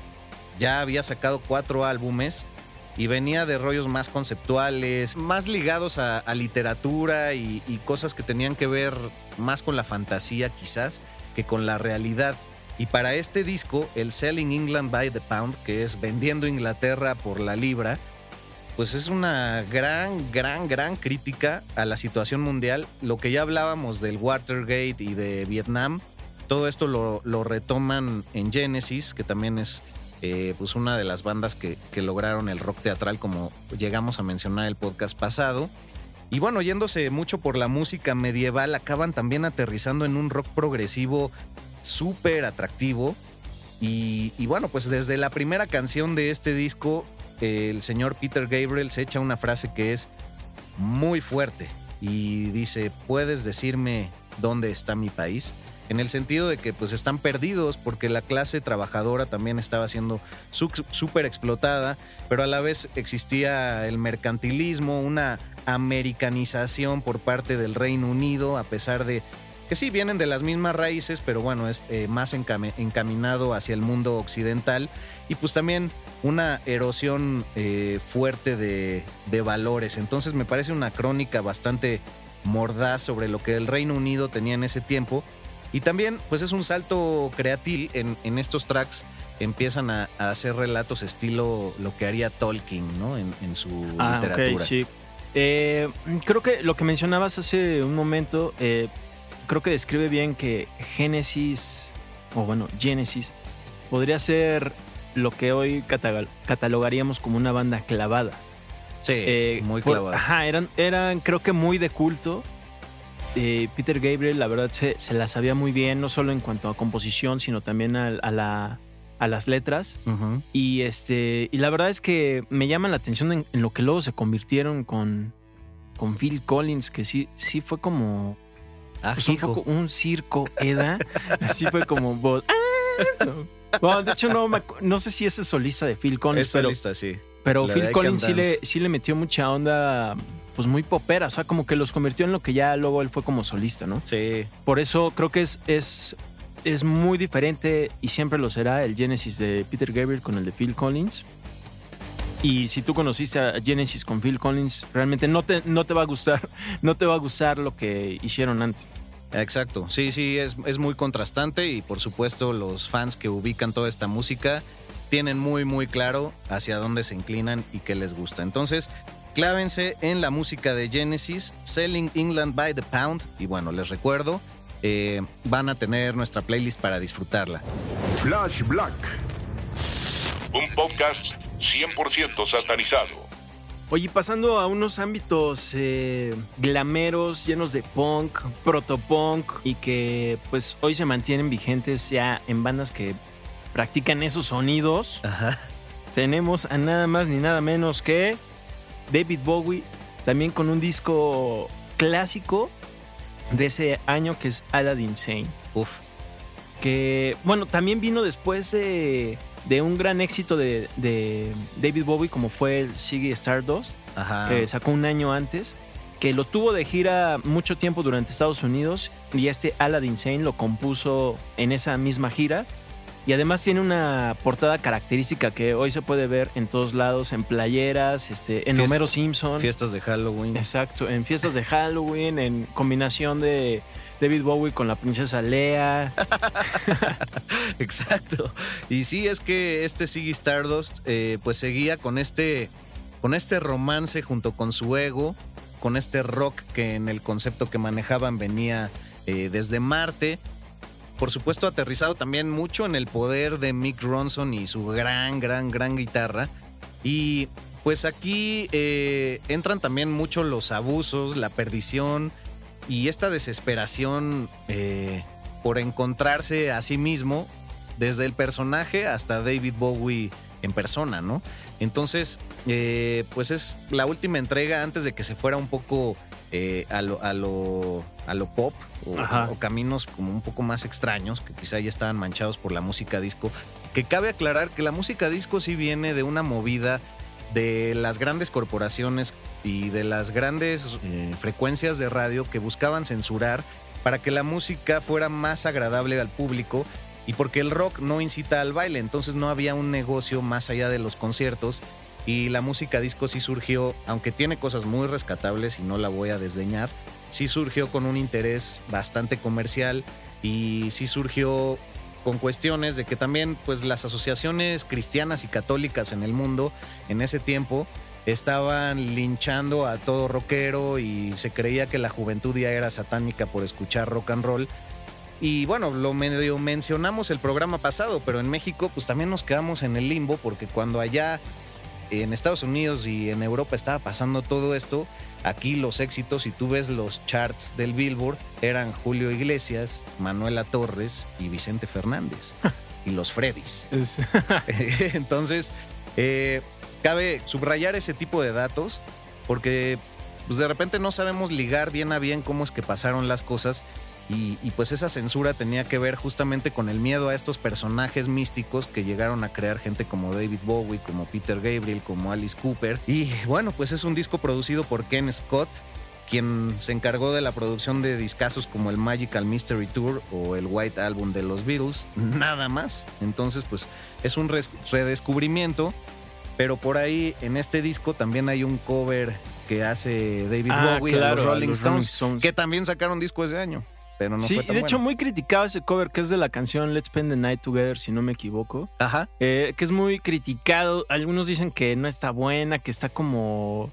S5: ya había sacado cuatro álbumes y venía de rollos más conceptuales, más ligados a, literatura y cosas que tenían que ver más con la fantasía quizás que con la realidad. Y para este disco, el Selling England by the Pound, que es vendiendo Inglaterra por la libra, pues es una gran, gran, gran crítica a la situación mundial. Lo que ya hablábamos del Watergate y de Vietnam, todo esto lo, retoman en Genesis, que también es eh, pues una de las bandas que, que lograron el rock teatral, como llegamos a mencionar el podcast pasado. Y bueno, yéndose mucho por la música medieval, acaban también aterrizando en un rock progresivo súper atractivo. Y, y bueno, pues desde la primera canción de este disco, el señor Peter Gabriel se echa una frase que es muy fuerte y dice, ¿puedes decirme dónde está mi país? En el sentido de que pues están perdidos porque la clase trabajadora también estaba siendo súper explotada, pero a la vez existía el mercantilismo, una americanización por parte del Reino Unido, a pesar de que sí vienen de las mismas raíces, pero bueno, es eh, más encaminado hacia el mundo occidental y pues también una erosión eh, fuerte de, de valores. Entonces me parece una crónica bastante mordaz sobre lo que el Reino Unido tenía en ese tiempo. Y también, pues es un salto creativo en, en estos tracks. Empiezan a, a hacer relatos estilo lo que haría Tolkien, ¿no? En, en su
S4: Ah,
S5: literatura.
S4: sí. Eh, creo que lo que mencionabas hace un momento, eh, creo que describe bien que Génesis, o bueno, Genesis, podría ser lo que hoy cata- catalogaríamos como una banda clavada.
S5: Sí,
S4: Eh,
S5: muy
S4: por-
S5: clavado.
S4: Ajá, eran, eran creo que muy de culto. Eh, Peter Gabriel, la verdad, se, se la sabía muy bien, no solo en cuanto a composición, sino también a, a la, a las letras. Y este. Y la verdad es que me llama la atención en, en lo que luego se convirtieron con, con Phil Collins, que sí, sí fue como.
S5: Ah,
S4: pues, un poco un circo, Eda. Así fue como. ¡Ah! Bueno, de hecho, no, no sé si ese es solista de Phil Collins,
S5: Es
S4: pero,
S5: sí.
S4: pero
S5: La
S4: Phil Collins sí le, sí le metió mucha onda, pues muy popera. O sea, como que los convirtió en lo que ya luego él fue como solista, ¿no?
S5: Sí,
S4: Por eso creo que es, es, es muy diferente y siempre lo será el Genesis de Peter Gabriel con el de Phil Collins. Y si tú conociste a Genesis con Phil Collins, realmente no te, no te va a gustar, no te va a gustar lo que hicieron antes.
S5: Exacto, sí, sí, es, es muy contrastante y por supuesto los fans que ubican toda esta música tienen muy, muy claro hacia dónde se inclinan y qué les gusta. Entonces, clávense en la música de Genesis, Selling England by the Pound y bueno, les recuerdo, eh, van a tener nuestra playlist para disfrutarla.
S3: Flash Black. Un podcast 100% satanizado.
S4: Oye, pasando a unos ámbitos eh, glameros, llenos de punk, protopunk y que pues hoy se mantienen vigentes ya en bandas que practican esos sonidos.
S5: Ajá.
S4: tenemos a nada más ni nada menos que David Bowie, también con un disco clásico de ese año que es Aladdin Sane.
S5: Uf,
S4: Que, bueno, también vino después de, de un gran éxito de, de David Bowie, como fue el Ziggy Stardust,
S5: ajá.
S4: que sacó un año antes, que lo tuvo de gira mucho tiempo durante Estados Unidos y este Aladdin Sane lo compuso en esa misma gira. Y además tiene una portada característica que hoy se puede ver en todos lados, en playeras, este, en Homero Simpson.
S5: Fiestas de Halloween.
S4: Exacto, en fiestas de Halloween, en combinación de David Bowie con la princesa Lea.
S5: Exacto. Y sí, es que este Ziggy Stardust eh, pues seguía con este, con este romance junto con su ego, con este rock que en el concepto que manejaban venía eh, desde Marte. Por supuesto, aterrizado también mucho en el poder de Mick Ronson y su gran, gran, gran guitarra. Y pues aquí eh, entran también mucho los abusos, la perdición y esta desesperación eh, por encontrarse a sí mismo, desde el personaje hasta David Bowie en persona, ¿no? Entonces, eh, pues es la última entrega antes de que se fuera un poco eh, a, lo, a, lo, a lo pop o, caminos como un poco más extraños, que quizá ya estaban manchados por la música disco. Que cabe aclarar que la música disco sí viene de una movida de las grandes corporaciones y de las grandes eh, frecuencias de radio que buscaban censurar para que la música fuera más agradable al público y porque el rock no incita al baile, entonces no había un negocio más allá de los conciertos y la música disco sí surgió, aunque tiene cosas muy rescatables y no la voy a desdeñar, sí surgió con un interés bastante comercial y sí surgió con cuestiones de que también pues las asociaciones cristianas y católicas en el mundo en ese tiempo estaban linchando a todo rockero y se creía que la juventud ya era satánica por escuchar rock and roll. Y bueno, lo medio mencionamos el programa pasado, pero en México pues también nos quedamos en el limbo porque cuando allá en Estados Unidos y en Europa estaba pasando todo esto, aquí los éxitos, si tú ves los charts del Billboard, eran Julio Iglesias, Manuela Torres y Vicente Fernández. y los Freddys.
S4: Es-
S5: Entonces, eh, cabe subrayar ese tipo de datos porque pues, de repente no sabemos ligar bien a bien cómo es que pasaron las cosas y, y, pues esa censura tenía que ver justamente con el miedo a estos personajes místicos que llegaron a crear gente como David Bowie, como Peter Gabriel, como Alice Cooper. Y bueno, pues es un disco producido por Ken Scott, quien se encargó de la producción de discazos como el Magical Mystery Tour o el White Album de los Beatles, nada más. Entonces, pues es un redescubrimiento, pero por ahí en este disco también hay un cover que hace David
S4: Ah,
S5: Bowie a los
S4: a
S5: Rolling
S4: los
S5: Stones,
S4: Rolling Stones.
S5: que también sacaron disco ese año, pero no
S4: sí,
S5: fue tan
S4: de hecho muy criticado ese cover que es de la canción Let's Spend the Night Together, si no me equivoco.
S5: Ajá.
S4: Eh, que es muy criticado. Algunos dicen que no está buena, que está como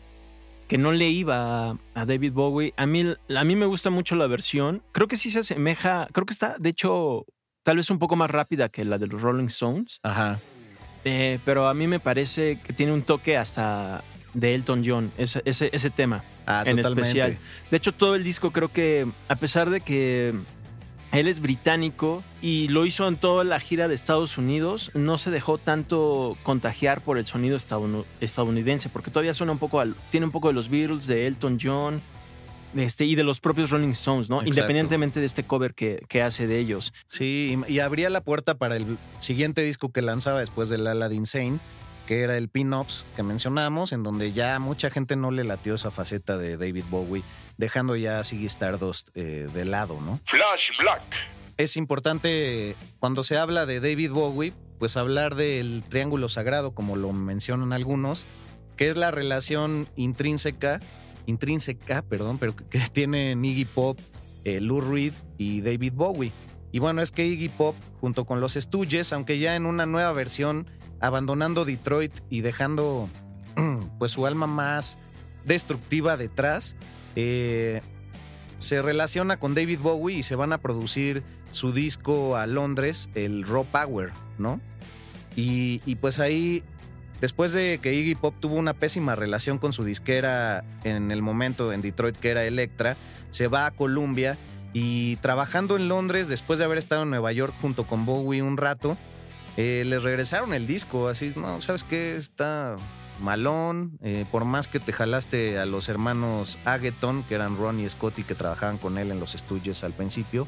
S4: que no le iba a, a David Bowie. A mí, a mí me gusta mucho la versión. Creo que sí se asemeja. Creo que está, de hecho, tal vez un poco más rápida que la de los Rolling Stones.
S5: Ajá.
S4: Eh, pero a mí me parece que tiene un toque hasta de Elton John, ese, ese, ese tema
S5: Ah,
S4: en
S5: totalmente.
S4: especial. De hecho, todo el disco creo que, a pesar de que él es británico y lo hizo en toda la gira de Estados Unidos, no se dejó tanto contagiar por el sonido estadoun- estadounidense, porque todavía suena un poco, al- tiene un poco de los Beatles, de Elton John. Este, y de los propios Rolling Stones, ¿no?
S5: Exacto.
S4: Independientemente de este cover que, que hace de ellos.
S5: Sí, y y abría la puerta para el siguiente disco que lanzaba después del Aladdin Sane, que era el Pin-Ups que mencionamos, en donde ya mucha gente no le latió esa faceta de David Bowie, dejando ya a Ziggy Stardust eh, de lado, ¿no?
S3: Flash Black.
S5: Es importante cuando se habla de David Bowie, pues hablar del triángulo sagrado, como lo mencionan algunos, que es la relación intrínseca, intrínseca, perdón, pero que, que tienen Iggy Pop, eh, Lou Reed y David Bowie. Y bueno, es que Iggy Pop, junto con los Stooges, aunque ya en una nueva versión, abandonando Detroit y dejando pues su alma más destructiva detrás, eh, se relaciona con David Bowie y se van a producir su disco a Londres, el Raw Power, ¿no? Y, y pues ahí, después de que Iggy Pop tuvo una pésima relación con su disquera en el momento en Detroit, que era Electra, se va a Columbia y trabajando en Londres, después de haber estado en Nueva York junto con Bowie un rato, eh, les regresaron el disco, así, no, ¿sabes qué? Está malón, eh, por más que te jalaste a los hermanos Ageton, que eran Ron y Scotty, que trabajaban con él en los estudios al principio,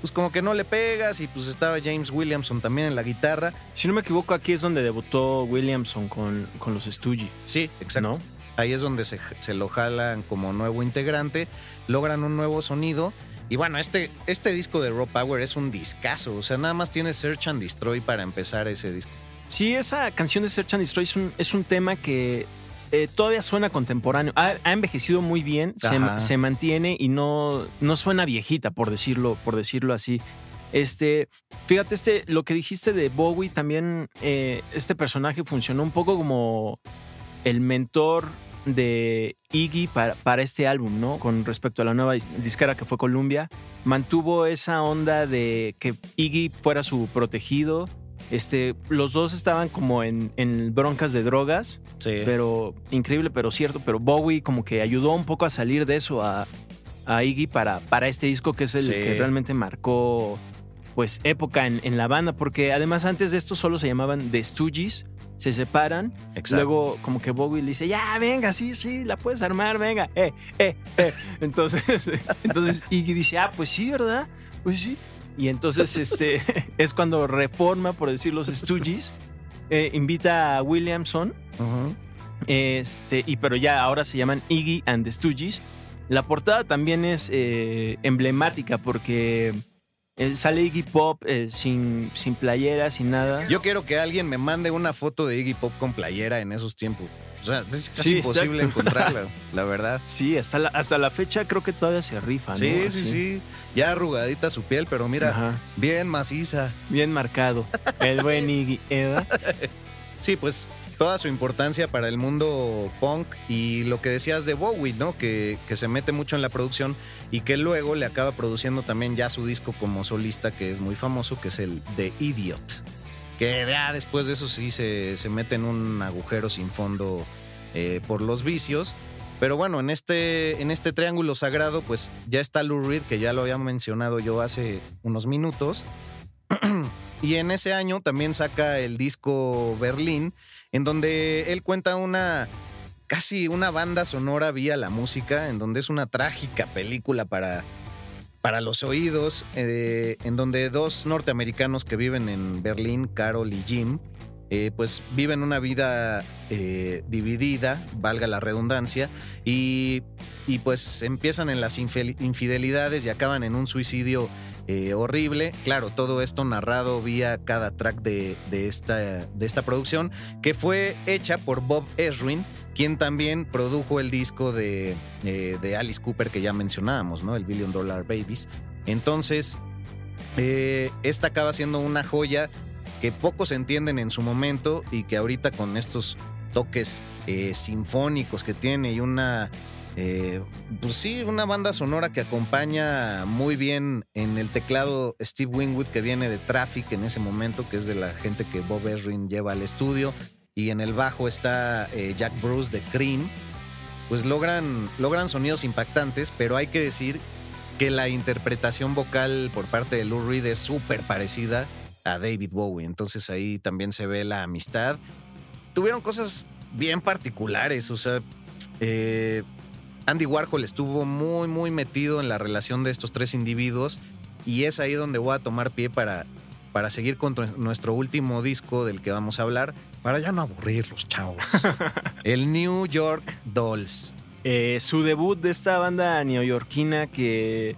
S5: pues como que no le pegas y pues estaba James Williamson también en la guitarra.
S4: Si no me equivoco, aquí es donde debutó Williamson con, con los Stooges.
S5: Sí, exacto.
S4: ¿No?
S5: Ahí es donde se, se lo jalan como nuevo integrante, logran un nuevo sonido. Y bueno, este, este disco de Raw Power es un discazo. O sea, nada más tiene Search and Destroy para empezar ese disco.
S4: Sí, esa canción de Search and Destroy es un, es un tema que eh, todavía suena contemporáneo. Ha, ha envejecido muy bien, se, se mantiene y no, no suena viejita, por decirlo, por decirlo así. Este, fíjate, este, lo que dijiste de Bowie, también eh, este personaje funcionó un poco como el mentor de Iggy para, para este álbum, ¿no? Con respecto a la nueva dis- disquera que fue Columbia, mantuvo esa onda de que Iggy fuera su protegido. Este, los dos estaban como en, en broncas de drogas,
S5: Sí.
S4: pero increíble, pero cierto. Pero Bowie como que ayudó un poco a salir de eso a, a Iggy para, para este disco que es el
S5: Sí.
S4: que realmente marcó pues época en, en la banda, porque además antes de esto solo se llamaban The Stooges, se separan,
S5: Exacto.
S4: luego como que Bowie le dice, ya, venga, sí, sí, la puedes armar, venga, eh, eh, eh. Entonces, entonces Iggy dice, ah, pues sí, ¿verdad? Pues sí. Y entonces este, es cuando reforma, por decir los Stooges, eh, invita a Williamson, este, y pero ya ahora se llaman Iggy and the Stooges. La portada también es eh, emblemática porque eh, sale Iggy Pop eh, sin, sin playera, sin nada.
S5: Yo quiero que alguien me mande una foto de Iggy Pop con playera en esos tiempos. O sea, es casi
S4: Sí,
S5: imposible
S4: exacto.
S5: encontrarla, la verdad.
S4: Sí, hasta la, hasta la fecha creo que todavía se rifa, ¿no?
S5: Sí, sí, sí. Ya arrugadita su piel, pero mira,
S4: Ajá,
S5: bien maciza.
S4: bien marcado. El buen Iggy, ¿eh?
S5: Sí, pues toda su importancia para el mundo punk y lo que decías de Bowie, ¿no? Que, que se mete mucho en la producción y que luego le acaba produciendo también ya su disco como solista, que es muy famoso, que es el The Idiot. que ya después de eso sí se, se mete en un agujero sin fondo eh, por los vicios. Pero bueno, en este, en este triángulo sagrado, pues ya está Lou Reed, que ya lo había mencionado yo hace unos minutos. y en ese año también saca el disco Berlín, en donde él cuenta una casi una banda sonora vía la música, en donde es una trágica película para, para los oídos, eh, en donde dos norteamericanos que viven en Berlín, Carol y Jim, eh, pues viven una vida eh, dividida, valga la redundancia, y, y, pues empiezan en las infidelidades y acaban en un suicidio eh, horrible. Claro, todo esto narrado vía cada track de, de, esta, de esta producción, que fue hecha por Bob Ezrin, quien también produjo el disco de, de Alice Cooper que ya mencionábamos, ¿no? El Billion Dollar Babies. Entonces, esta acaba siendo una joya que pocos entienden en su momento y que ahorita con estos toques eh, sinfónicos que tiene y una, eh, pues sí, una banda sonora que acompaña muy bien en el teclado Steve Wingwood que viene de Traffic en ese momento, que es de la gente que Bob Ezrin lleva al estudio, y en el bajo está eh, Jack Bruce de Cream, pues logran, logran sonidos impactantes, pero hay que decir que la interpretación vocal por parte de Lou Reed es súper parecida a David Bowie. Entonces ahí también se ve la amistad. Tuvieron cosas bien particulares, o sea, eh, Andy Warhol estuvo muy, muy metido en la relación de estos tres individuos y es ahí donde voy a tomar pie para, para seguir con nuestro último disco del que vamos a hablar, para ya no aburrir los chavos. El New York Dolls.
S4: Eh, su debut de esta banda neoyorquina que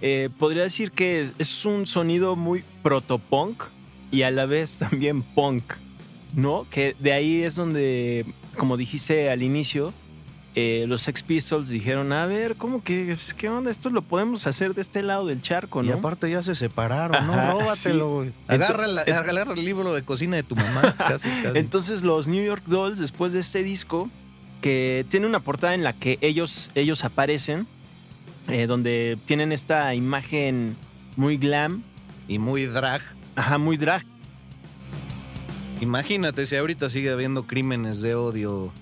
S4: eh, podría decir que es, un sonido muy protopunk y a la vez también punk, ¿no? Que de ahí es donde, como dijiste al inicio, eh, los Sex Pistols dijeron, a ver, ¿cómo que, qué onda? Esto lo podemos hacer de este lado del charco, ¿no?
S5: Y aparte ya se separaron, ¿no? Róbatelo, güey. Agarra, el libro de cocina de tu mamá, casi, casi.
S4: Entonces los New York Dolls, después de este disco, que tiene una portada en la que ellos, ellos aparecen, eh, donde tienen esta imagen muy glam.
S5: Y muy drag.
S4: Ajá, muy drag.
S5: Imagínate si ahorita sigue habiendo crímenes de odio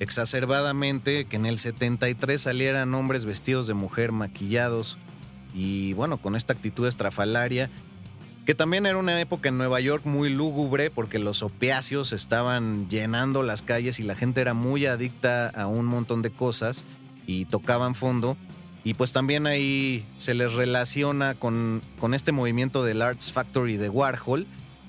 S5: exacerbadamente, que en el 73 salieran hombres vestidos de mujer, maquillados y bueno, con esta actitud estrafalaria, que también era una época en Nueva York muy lúgubre porque los opiáceos estaban llenando las calles y la gente era muy adicta a un montón de cosas y tocaban fondo. Y pues también ahí se les relaciona con, con este movimiento del Arts Factory de Warhol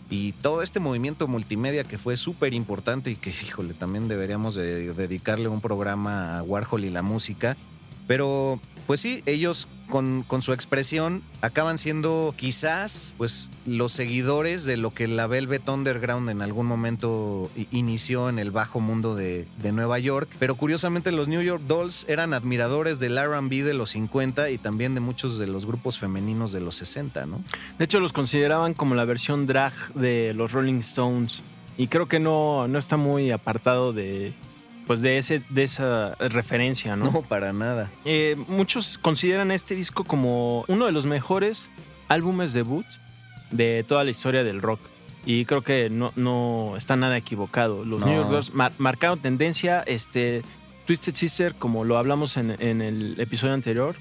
S5: y todo este movimiento multimedia que fue súper importante y que, híjole, también deberíamos de dedicarle un programa a Warhol y la música. Pero pues sí, ellos con, con, su expresión acaban siendo quizás pues los seguidores de lo que la Velvet Underground en algún momento inició en el bajo mundo de, de Nueva York. Pero curiosamente los New York Dolls eran admiradores del RB de los 50 y también de muchos de los grupos femeninos de los 60, ¿no?
S4: De hecho los consideraban como la versión drag de los Rolling Stones. Y creo que no, no está muy apartado de, pues de, ese, de esa referencia, ¿no?
S5: No, para nada.
S4: Eh, muchos consideran este disco como uno de los mejores álbumes debut de toda la historia del rock. Y creo que no, no está nada equivocado. Los New York marcaron tendencia. Este, Twisted Sister, como lo hablamos en, el episodio anterior,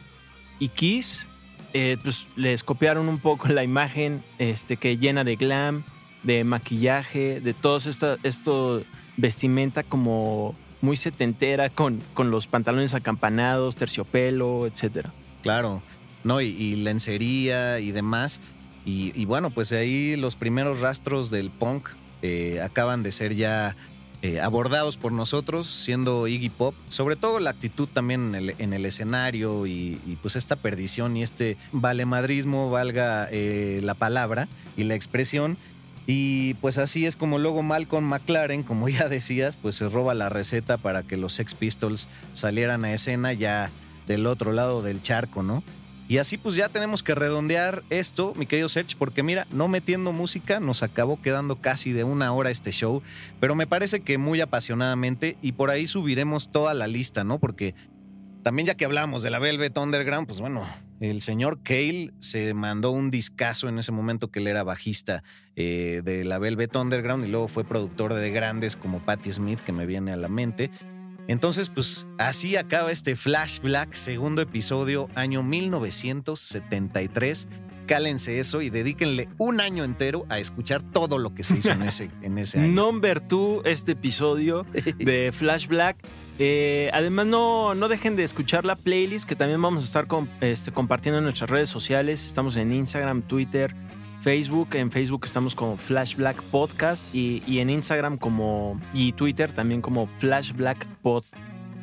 S4: y Kiss, eh, pues les copiaron un poco la imagen este, que llena de glam, de maquillaje, de todos esta, esto vestimenta como muy setentera con, con los pantalones acampanados, terciopelo, etcétera.
S5: Claro, no, y, lencería y demás. Y, bueno, pues ahí los primeros rastros del punk eh, acaban de ser ya eh, abordados por nosotros, siendo Iggy Pop, sobre todo la actitud también en el, escenario y, pues esta perdición y este valemadrismo, valga eh, la palabra y la expresión, y pues así es como luego Malcolm McLaren, como ya decías, pues se roba la receta para que los Sex Pistols salieran a escena ya del otro lado del charco, ¿no? Y así pues ya tenemos que redondear esto, mi querido Serge, porque mira, no metiendo música nos acabó quedando casi de una hora este show, pero me parece que muy apasionadamente y por ahí subiremos toda la lista, ¿no? Porque también ya que hablamos de la Velvet Underground, pues bueno, El señor Cale se mandó un discazo en ese momento que él era bajista eh, de la Velvet Underground y luego fue productor de grandes como Patti Smith, que me viene a la mente. Entonces, pues así acaba este Flash Black, segundo episodio, año 1973 cálense eso y dedíquenle un año entero a escuchar todo lo que se hizo en ese, en ese año.
S4: Number two, este episodio de Flash Black. Eh, además, no, no dejen de escuchar la playlist que también vamos a estar este, compartiendo en nuestras redes sociales. Estamos en Instagram, Twitter, Facebook. En Facebook estamos como Flash Black Podcast y, y en Instagram como y Twitter también como Flash Black Pod.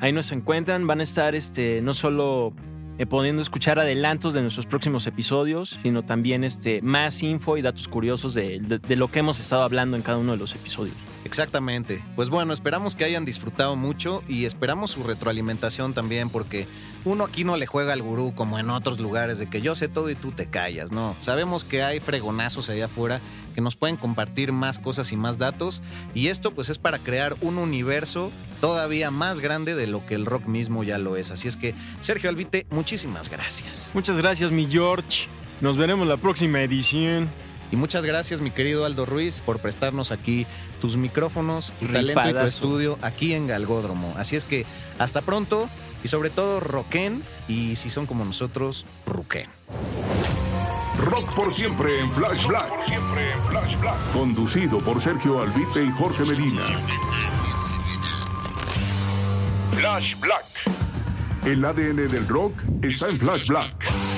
S4: Ahí nos encuentran, van a estar este, no solo eh, pudiendo escuchar adelantos de nuestros próximos episodios, sino también este, más info y datos curiosos de, de, lo que hemos estado hablando en cada uno de los episodios.
S5: Exactamente. Pues bueno, esperamos que hayan disfrutado mucho y esperamos su retroalimentación también porque uno aquí no le juega al gurú como en otros lugares de que yo sé todo y tú te callas, ¿no? Sabemos que hay fregonazos allá afuera que nos pueden compartir más cosas y más datos y esto pues es para crear un universo todavía más grande de lo que el rock mismo ya lo es. Así es que Sergio Albite, muchísimas gracias.
S4: Muchas gracias mi George. Nos veremos la próxima edición.
S5: Y muchas gracias, mi querido Aldo Ruiz, por prestarnos aquí tus micrófonos, tu talento y tu estudio aquí en Galgódromo. Así es que hasta pronto y sobre todo roquen y si son como nosotros, ruquen.
S3: Rock por siempre en Flash Black. Conducido por Sergio Albite y Jorge Medina. Flash Black. El ADN del rock está en Flash Black.